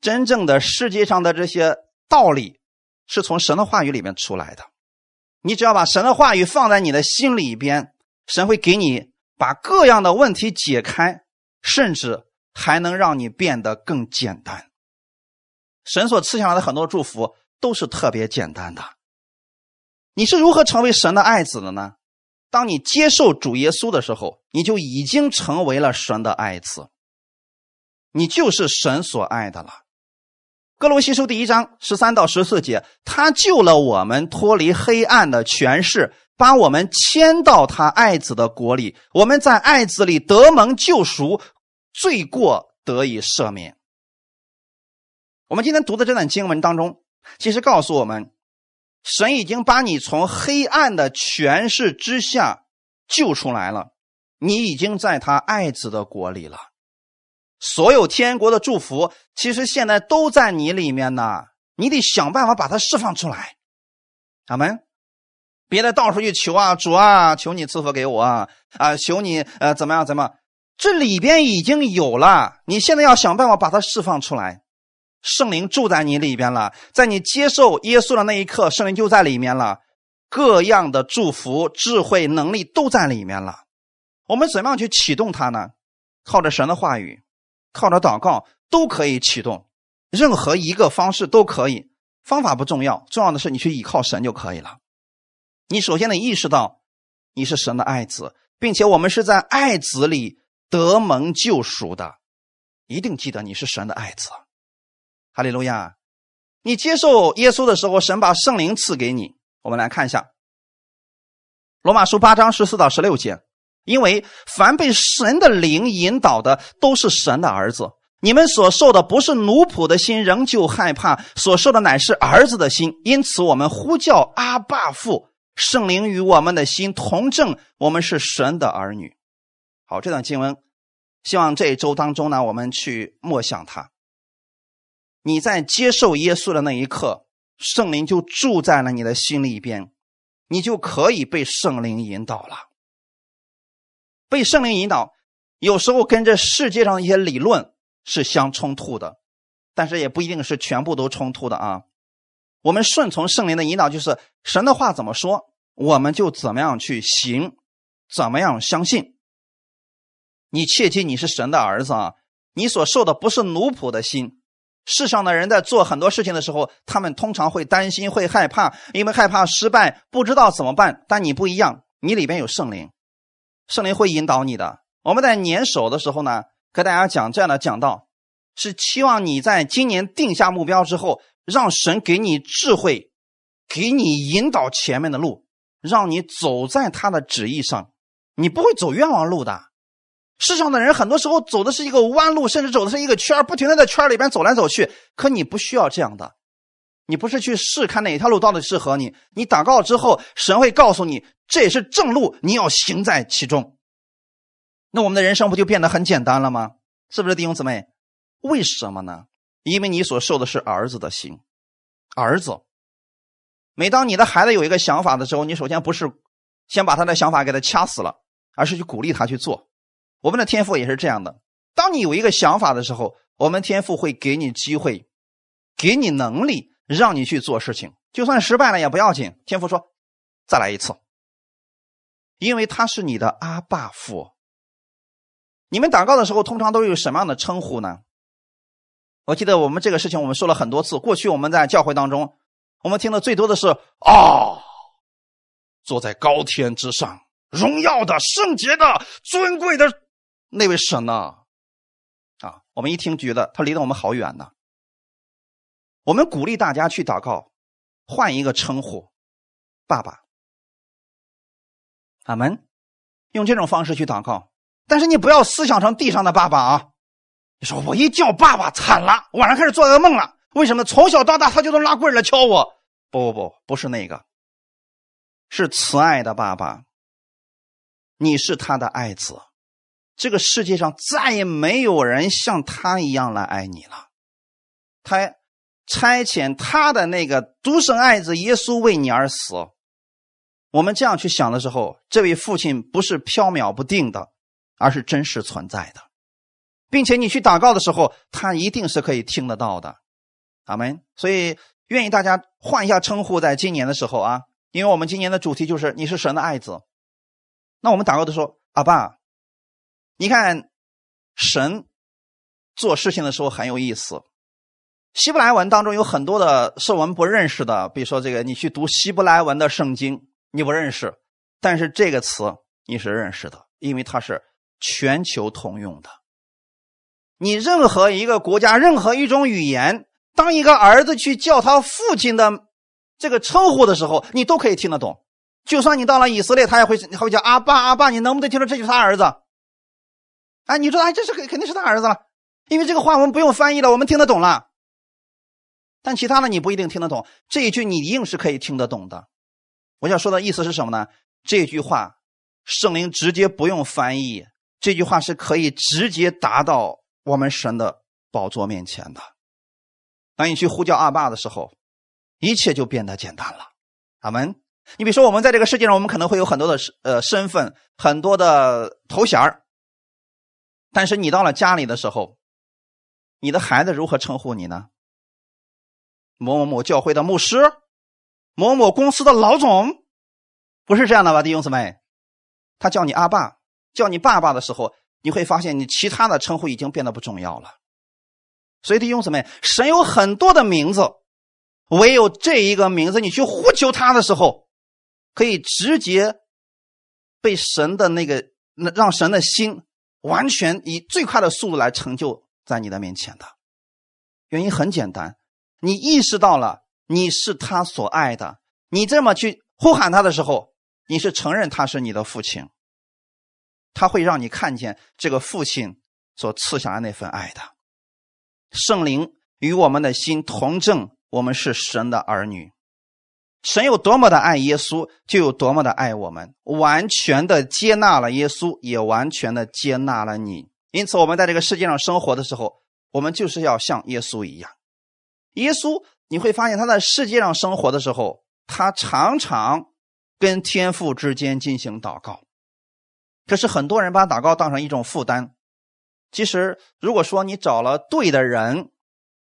真正的世界上的这些道理是从神的话语里面出来的。你只要把神的话语放在你的心里边，神会给你把各样的问题解开，甚至还能让你变得更简单。神所赐下来的很多祝福都是特别简单的。你是如何成为神的爱子的呢？当你接受主耶稣的时候，你就已经成为了神的爱子，你就是神所爱的了。哥罗西书第一章十三到十四节，他救了我们脱离黑暗的权势，把我们迁到他爱子的国里。我们在爱子里得蒙救赎，罪过得以赦免。我们今天读的这段经文当中，其实告诉我们。神已经把你从黑暗的权势之下救出来了，你已经在他爱子的国里了。所有天国的祝福，其实现在都在你里面呢。你得想办法把它释放出来，阿门。别再到处去求啊，主啊，求你赐福给我啊，啊，求你呃怎么样怎么？这里边已经有了，你现在要想办法把它释放出来。圣灵住在你里边了，在你接受耶稣的那一刻，圣灵就在里面了，各样的祝福、智慧、能力都在里面了。我们怎么样去启动它呢？靠着神的话语，靠着祷告都可以启动，任何一个方式都可以。方法不重要，重要的是你去依靠神就可以了。你首先得意识到你是神的爱子，并且我们是在爱子里得蒙救赎的，一定记得你是神的爱子。哈利路亚！你接受耶稣的时候，神把圣灵赐给你。我们来看一下《罗马书》八章十四到十六节。因为凡被神的灵引导的，都是神的儿子。你们所受的不是奴仆的心，仍旧害怕；所受的乃是儿子的心。因此，我们呼叫阿爸父，圣灵与我们的心同证，我们是神的儿女。好，这段经文，希望这一周当中呢，我们去默想它。你在接受耶稣的那一刻，圣灵就住在了你的心里边，你就可以被圣灵引导了。被圣灵引导，有时候跟这世界上一些理论是相冲突的，但是也不一定是全部都冲突的啊。我们顺从圣灵的引导，就是神的话怎么说，我们就怎么样去行，怎么样相信。你切记，你是神的儿子啊，你所受的不是奴仆的心。世上的人在做很多事情的时候，他们通常会担心、会害怕，因为害怕失败，不知道怎么办。但你不一样，你里边有圣灵，圣灵会引导你的。我们在年首的时候呢，跟大家讲这样的讲道，是期望你在今年定下目标之后，让神给你智慧，给你引导前面的路，让你走在他的旨意上，你不会走冤枉路的。世上的人很多时候走的是一个弯路，甚至走的是一个圈不停的在圈里边走来走去。可你不需要这样的，你不是去试看哪条路到底适合你，你祷告之后，神会告诉你这也是正路，你要行在其中。那我们的人生不就变得很简单了吗？是不是弟兄姊妹？为什么呢？因为你所受的是儿子的心，儿子。每当你的孩子有一个想法的时候，你首先不是先把他的想法给他掐死了，而是去鼓励他去做。我们的天赋也是这样的：当你有一个想法的时候，我们天赋会给你机会，给你能力，让你去做事情。就算失败了也不要紧，天赋说再来一次，因为他是你的阿爸父。你们祷告的时候，通常都有什么样的称呼呢？我记得我们这个事情，我们说了很多次。过去我们在教会当中。我们听的最多的是啊，坐在高天之上，荣耀的、圣洁的、尊贵的那位神呢？啊，我们一听觉得他离得我们好远呢。我们鼓励大家去祷告，换一个称呼，爸爸。阿门。用这种方式去祷告，但是你不要思想成地上的爸爸啊！你说我一叫爸爸，惨了，晚上开始做噩梦了。为什么从小到大他就能拉棍来敲我？不不不，不是那个，是慈爱的爸爸。你是他的爱子，这个世界上再也没有人像他一样来爱你了。他差遣他的那个独生爱子耶稣为你而死。我们这样去想的时候，这位父亲不是缥缈不定的，而是真实存在的，并且你去祷告的时候，他一定是可以听得到的。阿门。所以愿意大家换一下称呼，在今年的时候啊，因为我们今年的主题就是你是神的爱子。那我们祷告的时候，阿爸，你看神做事情的时候很有意思。希伯来文当中有很多的是我们不认识的，比如说这个，你去读希伯来文的圣经，你不认识，但是这个词你是认识的，因为它是全球通用的。你任何一个国家，任何一种语言。当一个儿子去叫他父亲的这个称呼的时候，你都可以听得懂。就算你到了以色列，他也会他会叫阿爸阿爸，你能不能听出这就是他儿子？哎，你说哎，这是肯肯定是他儿子了，因为这个话我们不用翻译了，我们听得懂了。但其他的你不一定听得懂，这一句你一定是可以听得懂的。我想说的意思是什么呢？这句话圣灵直接不用翻译，这句话是可以直接达到我们神的宝座面前的。当你去呼叫阿爸的时候，一切就变得简单了。阿门。你比如说，我们在这个世界上，我们可能会有很多的呃身份，很多的头衔但是你到了家里的时候，你的孩子如何称呼你呢？某某某教会的牧师，某某公司的老总，不是这样的吧，弟兄姊妹？他叫你阿爸，叫你爸爸的时候，你会发现你其他的称呼已经变得不重要了。所以弟兄姊妹，神有很多的名字，唯有这一个名字，你去呼求他的时候，可以直接被神的那个，让神的心完全以最快的速度来成就在你的面前的。原因很简单，你意识到了你是他所爱的，你这么去呼喊他的时候，你是承认他是你的父亲，他会让你看见这个父亲所赐下的那份爱的。圣灵与我们的心同证，我们是神的儿女。神有多么的爱耶稣，就有多么的爱我们，完全的接纳了耶稣，也完全的接纳了你。因此，我们在这个世界上生活的时候，我们就是要像耶稣一样。耶稣，你会发现他在世界上生活的时候，他常常跟天父之间进行祷告。可是很多人把祷告当成一种负担。其实，如果说你找了对的人，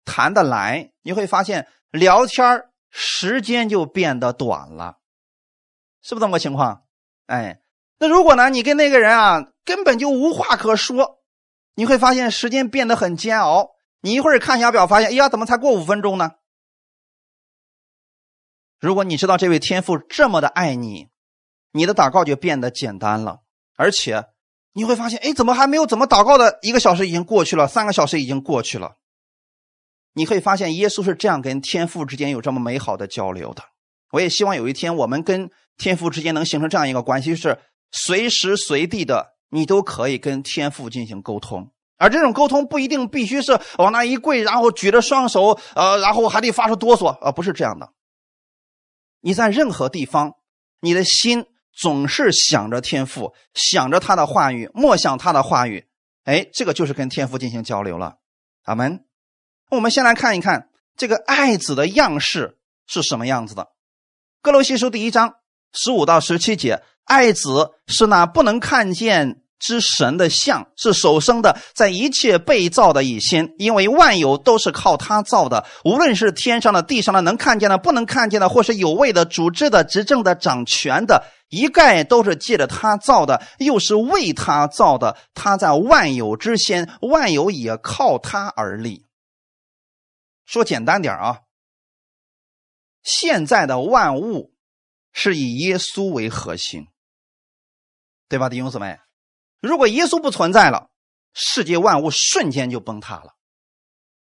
谈得来，你会发现聊天时间就变得短了，是不是这么个情况？哎，那如果呢，你跟那个人啊根本就无话可说，你会发现时间变得很煎熬。你一会儿看一下表，发现哎呀，怎么才过五分钟呢？如果你知道这位天父这么的爱你，你的祷告就变得简单了，而且。你会发现，哎，怎么还没有怎么祷告的一个小时已经过去了，三个小时已经过去了。你可以发现，耶稣是这样跟天父之间有这么美好的交流的。我也希望有一天，我们跟天父之间能形成这样一个关系，是随时随地的你都可以跟天父进行沟通。而这种沟通不一定必须是往那一跪，然后举着双手，呃，然后还得发出哆嗦，啊，不是这样的。你在任何地方，你的心总是想着天父，想着他的话语，默想他的话语，哎，这个就是跟天父进行交流了。阿门。我们先来看一看这个爱子的样式是什么样子的，《哥罗西书》第一章十五到十七节，爱子是那不能看见。之神的像是首生的，在一切被造的以先，因为万有都是靠他造的，无论是天上的、地上的，能看见的、不能看见的，或是有位的、主治的、执政的、掌权的，一概都是借着他造的，又是为他造的。他在万有之先，万有也靠他而立。说简单点啊，现在的万物是以耶稣为核心，对吧，弟兄姊妹？如果耶稣不存在了，世界万物瞬间就崩塌了；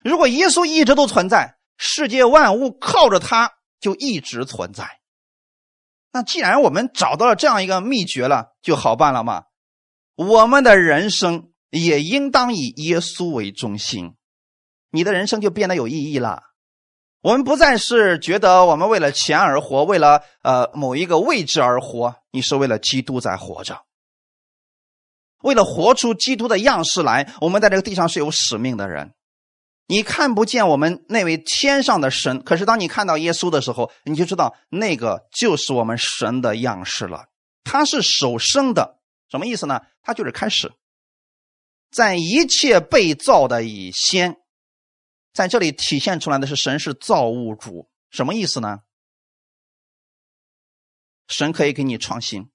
如果耶稣一直都存在，世界万物靠着他就一直存在。那既然我们找到了这样一个秘诀了，就好办了嘛。我们的人生也应当以耶稣为中心，你的人生就变得有意义了。我们不再是觉得我们为了钱而活，为了呃某一个位置而活，你是为了基督在活着。为了活出基督的样式来，我们在这个地上是有使命的人。你看不见我们那位天上的神，可是当你看到耶稣的时候，你就知道那个就是我们神的样式了。他是首生的，什么意思呢？他就是开始，在一切被造的以先，在这里体现出来的是神是造物主，什么意思呢？神可以给你创新，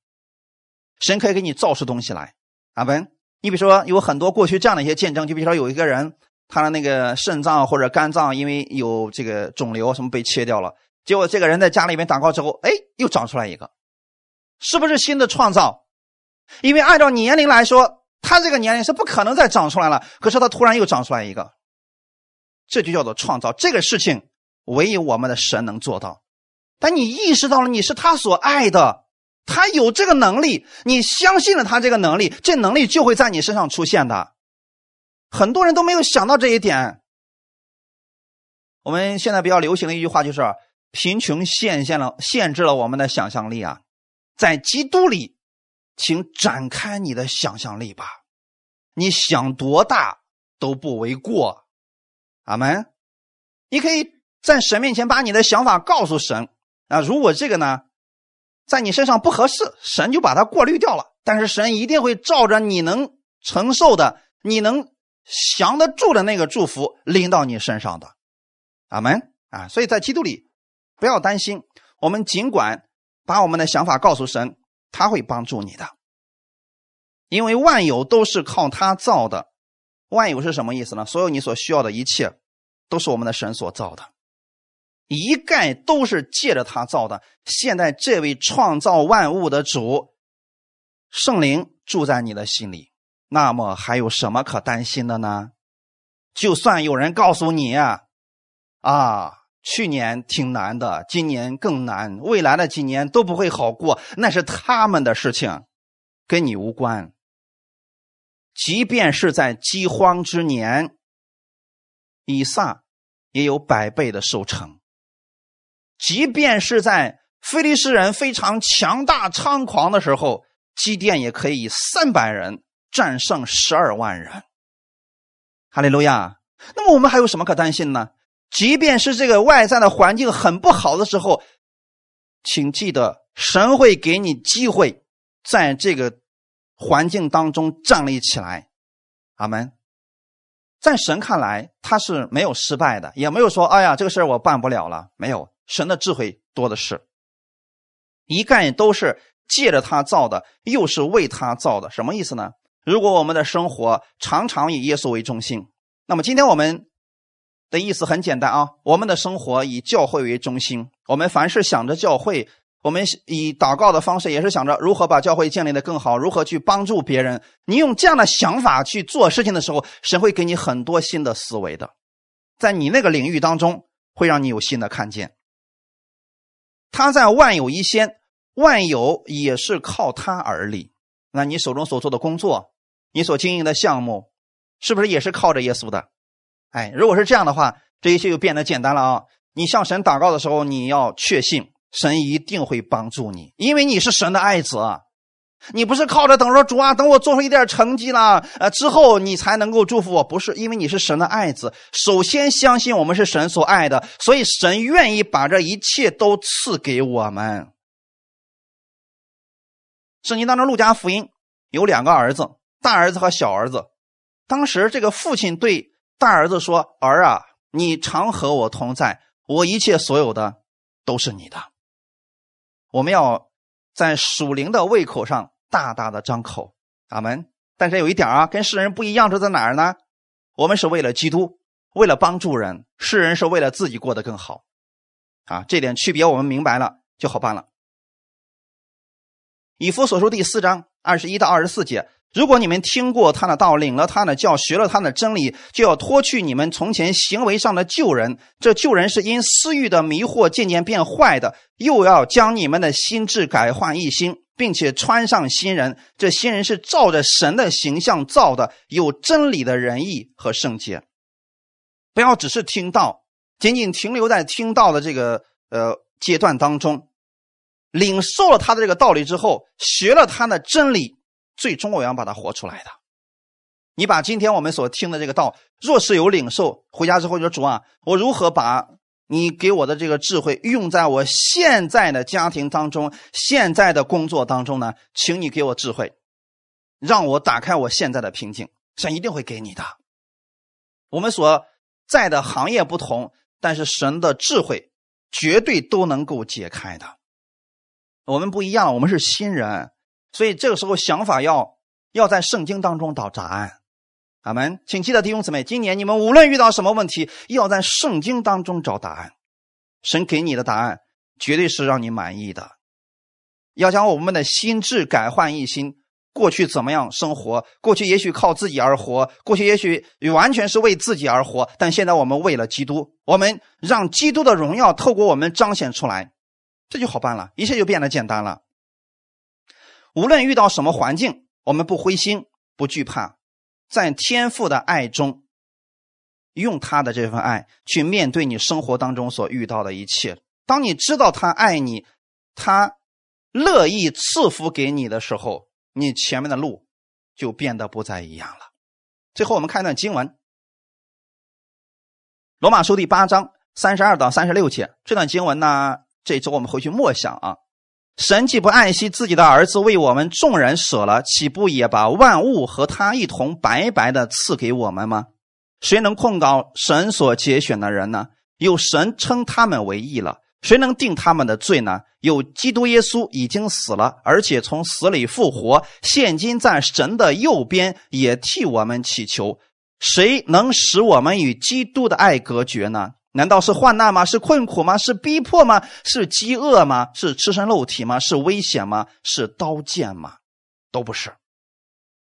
神可以给你造出东西来。阿门。你比如说，有很多过去这样的一些见证，就比如说有一个人，他的那个肾脏或者肝脏因为有这个肿瘤什么被切掉了，结果这个人在家里面祷告之后，哎，又长出来一个，是不是新的创造？因为按照年龄来说，他这个年龄是不可能再长出来了，可是他突然又长出来一个，这就叫做创造。这个事情唯有我们的神能做到。但你意识到了你是他所爱的。他有这个能力，你相信了他这个能力，这能力就会在你身上出现的。很多人都没有想到这一点。我们现在比较流行的一句话就是“贫穷限限了，限制了我们的想象力啊！”在基督里，请展开你的想象力吧，你想多大都不为过。阿门。你可以在神面前把你的想法告诉神啊。如果这个呢？在你身上不合适，神就把它过滤掉了。但是神一定会照着你能承受的、你能降得住的那个祝福临到你身上的。阿门啊！所以在基督里，不要担心。我们尽管把我们的想法告诉神，他会帮助你的。因为万有都是靠他造的。万有是什么意思呢？所有你所需要的一切，都是我们的神所造的。一概都是借着他造的。现在这位创造万物的主圣灵住在你的心里，那么还有什么可担心的呢？就算有人告诉你啊，啊，去年挺难的，今年更难，未来的几年都不会好过，那是他们的事情，跟你无关。即便是在饥荒之年，以撒也有百倍的收成。即便是在菲利士人非常强大猖狂的时候，基甸也可以以三百人战胜十二万人。哈利路亚！那么我们还有什么可担心呢？即便是这个外在的环境很不好的时候，请记得，神会给你机会，在这个环境当中站立起来。阿门。在神看来，他是没有失败的，也没有说：“哎呀，这个事我办不了了。”没有。神的智慧多的是，一概都是借着他造的，又是为他造的，什么意思呢？如果我们的生活常常以耶稣为中心，那么今天我们的意思很简单啊，我们的生活以教会为中心，我们凡是想着教会，我们以祷告的方式也是想着如何把教会建立的更好，如何去帮助别人。你用这样的想法去做事情的时候，神会给你很多新的思维的，在你那个领域当中会让你有新的看见。他在万有一先，万有也是靠他而立。那你手中所做的工作，你所经营的项目，是不是也是靠着耶稣的？哎，如果是这样的话，这一切就变得简单了啊！你向神祷告的时候，你要确信神一定会帮助你，因为你是神的爱子。你不是靠着等着主啊，等我做出一点成绩了，呃，之后你才能够祝福我，不是？因为你是神的爱子，首先相信我们是神所爱的，所以神愿意把这一切都赐给我们。圣经当中，路加福音有两个儿子，大儿子和小儿子。当时这个父亲对大儿子说：“儿啊，你常和我同在，我一切所有的都是你的。”我们要。在属灵的胃口上大大的张口，阿门。但是有一点啊，跟世人不一样，是在哪儿呢？我们是为了基督，为了帮助人；世人是为了自己过得更好，啊，这点区别我们明白了就好办了。以弗所书第四章二十一到二十四节。如果你们听过他的道，领了他的教，学了他的真理，就要脱去你们从前行为上的旧人。这旧人是因私欲的迷惑渐渐变坏的，又要将你们的心智改换一新，并且穿上新人。这新人是照着神的形象造的，有真理的仁义和圣洁。不要只是听到，仅仅停留在听到的这个呃阶段当中，领受了他的这个道理之后，学了他的真理。最终我要把它活出来的。你把今天我们所听的这个道，若是有领受，回家之后就说主啊，我如何把你给我的这个智慧用在我现在的家庭当中、现在的工作当中呢？请你给我智慧，让我打开我现在的瓶颈。神一定会给你的。我们所在的行业不同，但是神的智慧绝对都能够解开的。我们不一样，我们是新人。所以这个时候想法要要在圣经当中找答案，阿门。请记得弟兄姊妹，今年你们无论遇到什么问题，要在圣经当中找答案。神给你的答案绝对是让你满意的。要将我们的心智改换一新。过去怎么样生活？过去也许靠自己而活，过去也许完全是为自己而活。但现在我们为了基督，我们让基督的荣耀透过我们彰显出来，这就好办了，一切就变得简单了。无论遇到什么环境，我们不灰心，不惧怕，在天父的爱中，用他的这份爱去面对你生活当中所遇到的一切。当你知道他爱你，他乐意赐福给你的时候，你前面的路就变得不再一样了。最后，我们看一段经文，《罗马书》第八章三十二到三十六节。这段经文呢，这周我们回去默想啊。神既不爱惜自己的儿子，为我们众人舍了，岂不也把万物和他一同白白的赐给我们吗？谁能控告神所节选的人呢？有神称他们为义了，谁能定他们的罪呢？有基督耶稣已经死了，而且从死里复活，现今在神的右边，也替我们祈求。谁能使我们与基督的爱隔绝呢？难道是患难吗？是困苦吗？是逼迫吗？是饥饿吗？是赤身露体吗？是危险吗？是刀剑吗？都不是。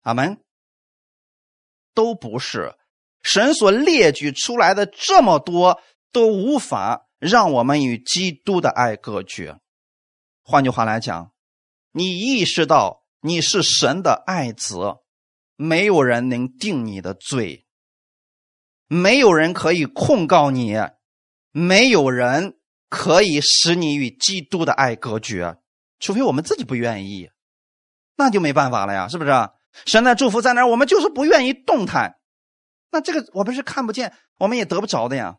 阿门。都不是。神所列举出来的这么多，都无法让我们与基督的爱隔绝。换句话来讲，你意识到你是神的爱子，没有人能定你的罪。没有人可以控告你，没有人可以使你与基督的爱隔绝，除非我们自己不愿意，那就没办法了呀，是不是？神的祝福在那儿，我们就是不愿意动弹，那这个我们是看不见，我们也得不着的呀。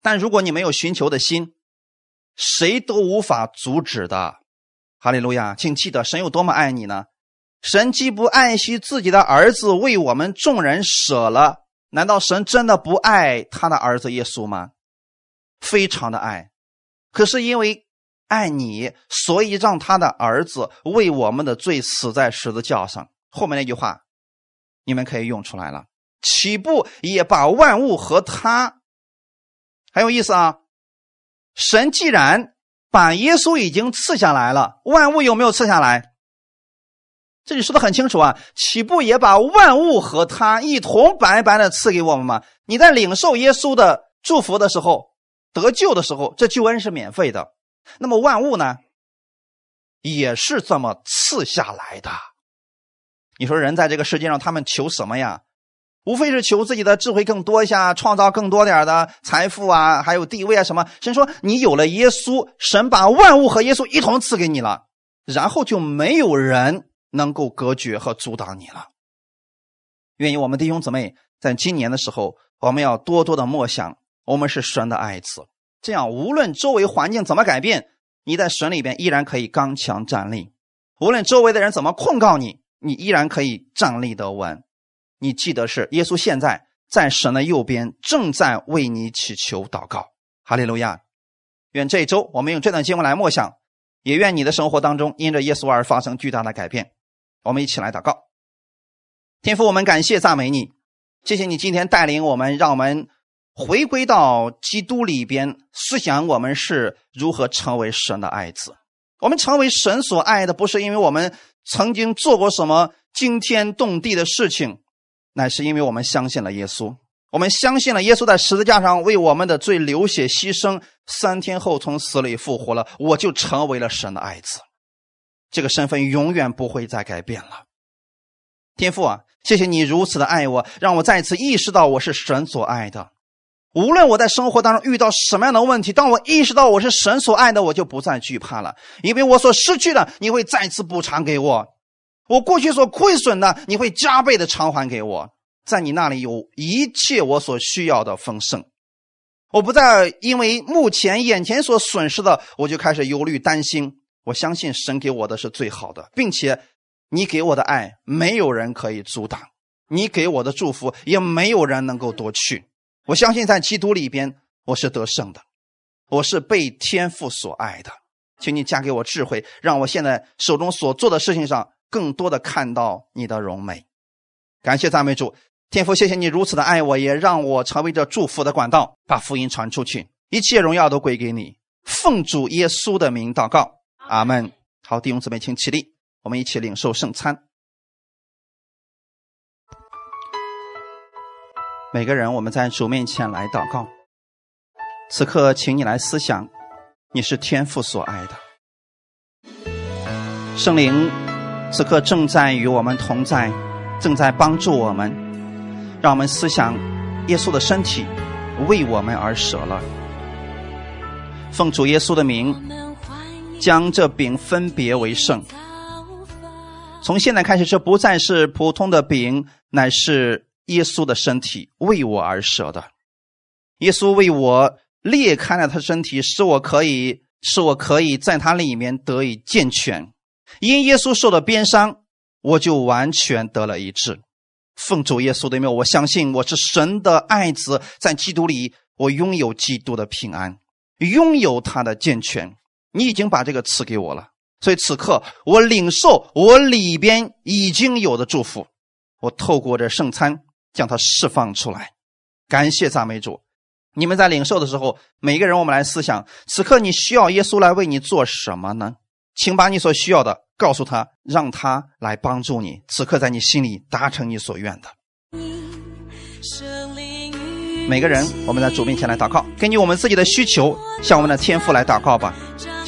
但如果你没有寻求的心，谁都无法阻止的。哈利路亚，请记得神有多么爱你呢？神既不爱惜自己的儿子，为我们众人舍了。难道神真的不爱他的儿子耶稣吗？非常的爱，可是因为爱你，所以让他的儿子为我们的罪死在十字架上。后面那句话，你们可以用出来了。岂不也把万物和他很有意思啊？神既然把耶稣已经赐下来了，万物有没有赐下来？这里说的很清楚啊，岂不也把万物和他一同白白的赐给我们吗？你在领受耶稣的祝福的时候，得救的时候，这救恩是免费的。那么万物呢，也是这么赐下来的。你说人在这个世界上，他们求什么呀？无非是求自己的智慧更多一下，创造更多点的财富啊，还有地位啊什么。神说你有了耶稣，神把万物和耶稣一同赐给你了，然后就没有人能够隔绝和阻挡你了。愿意我们弟兄姊妹在今年的时候，我们要多多的默想，我们是神的爱子，这样无论周围环境怎么改变，你在神里边依然可以刚强站立；无论周围的人怎么控告你，你依然可以站立得稳。你记得是耶稣现在在神的右边，正在为你祈求祷告。哈利路亚！愿这一周我们用这段经文来默想，也愿你的生活当中因着耶稣而发生巨大的改变。我们一起来祷告。天父，我们感谢赞美你，谢谢你今天带领我们，让我们回归到基督里边，思想我们是如何成为神的爱子。我们成为神所爱的，不是因为我们曾经做过什么惊天动地的事情。乃是因为我们相信了耶稣，我们相信了耶稣在十字架上为我们的罪流血牺牲，三天后从死里复活了，我就成为了神的爱子，这个身份永远不会再改变了。天父啊，谢谢你如此的爱我，让我再次意识到我是神所爱的。无论我在生活当中遇到什么样的问题，当我意识到我是神所爱的，我就不再惧怕了，因为我所失去的，你会再次补偿给我。我过去所亏损的，你会加倍的偿还给我，在你那里有一切我所需要的丰盛。我不再因为目前眼前所损失的，我就开始忧虑担心。我相信神给我的是最好的，并且你给我的爱，没有人可以阻挡；你给我的祝福，也没有人能够夺去。我相信在基督里边，我是得胜的，我是被天父所爱的。请你加给我智慧，让我现在手中所做的事情上。更多的看到你的荣美，感谢赞美主，天父，谢谢你如此的爱我，也让我成为这祝福的管道，把福音传出去，一切荣耀都归给你。奉主耶稣的名祷告，阿门。好，弟兄姊妹，请起立，我们一起领受圣餐。每个人，我们在主面前来祷告。此刻，请你来思想，你是天父所爱的圣灵。此刻正在与我们同在，正在帮助我们，让我们思想耶稣的身体为我们而舍了。奉主耶稣的名，将这饼分别为圣。从现在开始，这不再是普通的饼，乃是耶稣的身体为我而舍的。耶稣为我裂开了他身体，使我可以，使我可以在他里面得以健全。因耶稣受的鞭伤，我就完全得了一致。奉主耶稣的名，我相信我是神的爱子，在基督里，我拥有基督的平安，拥有他的健全。你已经把这个赐给我了，所以此刻我领受我里边已经有的祝福。我透过这圣餐将它释放出来。感谢赞美主！你们在领受的时候，每个人我们来思想：此刻你需要耶稣来为你做什么呢？请把你所需要的告诉他，让他来帮助你。此刻在你心里达成你所愿的。每个人，我们在主面前来祷告，根据我们自己的需求，向我们的天父来祷告吧，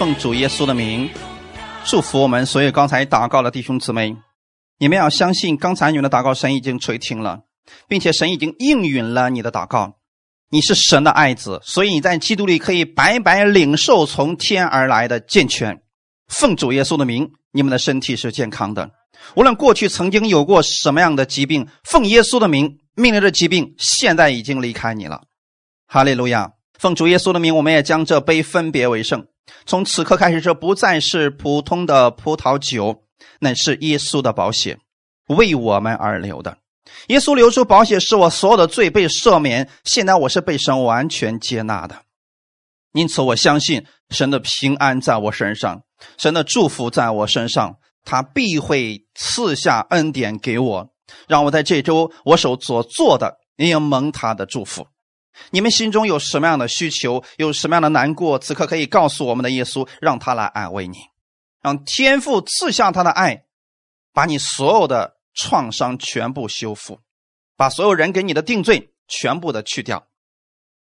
奉主耶稣的名，祝福我们所有刚才祷告的弟兄姊妹。你们要相信，刚才你们的祷告神已经垂听了，并且神已经应允了你的祷告。你是神的爱子，所以你在基督里可以白白领受从天而来的健全。奉主耶稣的名，你们的身体是健康的。无论过去曾经有过什么样的疾病，奉耶稣的名，命令这疾病现在已经离开你了。哈利路亚！奉主耶稣的名，我们也将这杯分别为圣。从此刻开始，这不再是普通的葡萄酒，乃是耶稣的宝血，为我们而流的。耶稣流出宝血，使我所有的罪被赦免。现在我是被神完全接纳的，因此我相信神的平安在我身上，神的祝福在我身上，他必会赐下恩典给我，让我在这周我手所做的也蒙他的祝福。你们心中有什么样的需求，有什么样的难过，此刻可以告诉我们的耶稣，让他来安慰你，让天父赐下他的爱，把你所有的。创伤全部修复，把所有人给你的定罪全部的去掉，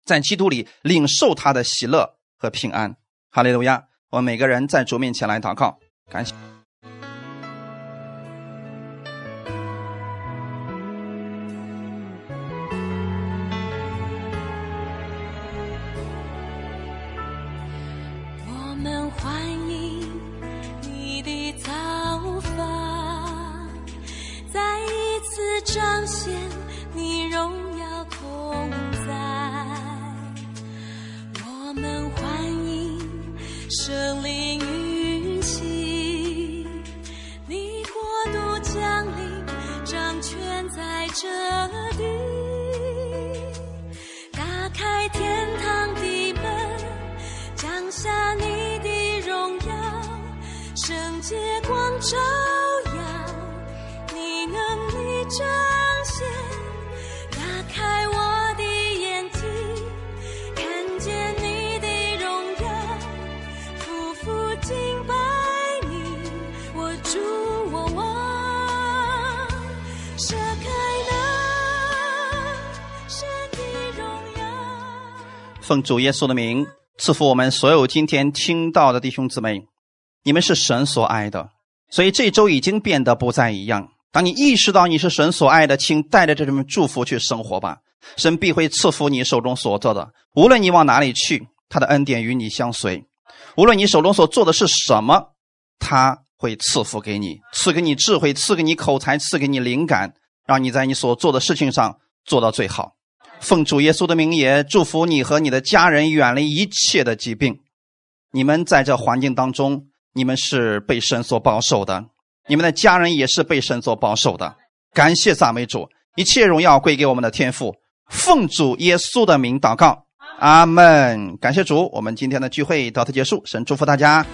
在基督里领受他的喜乐和平安。哈利路亚！我们每个人在主面前来祷告，感谢。彻底打开天堂的门，降下你的荣耀，圣洁光照耀，你能立这。奉主耶稣的名，赐福我们所有今天听到的弟兄姊妹，你们是神所爱的，所以这周已经变得不再一样。当你意识到你是神所爱的，请带着这种祝福去生活吧。神必会赐福你手中所做的，无论你往哪里去，他的恩典与你相随。无论你手中所做的是什么，他会赐福给你，赐给你智慧，赐给你口才，赐给你灵感，让你在你所做的事情上做到最好。奉主耶稣的名，也祝福你和你的家人远离一切的疾病。你们在这环境当中，你们是被神所保守的，你们的家人也是被神所保守的。感谢赞美主，一切荣耀归给我们的天父。奉主耶稣的名祷告，阿门。感谢主，我们今天的聚会到此结束。神祝福大家。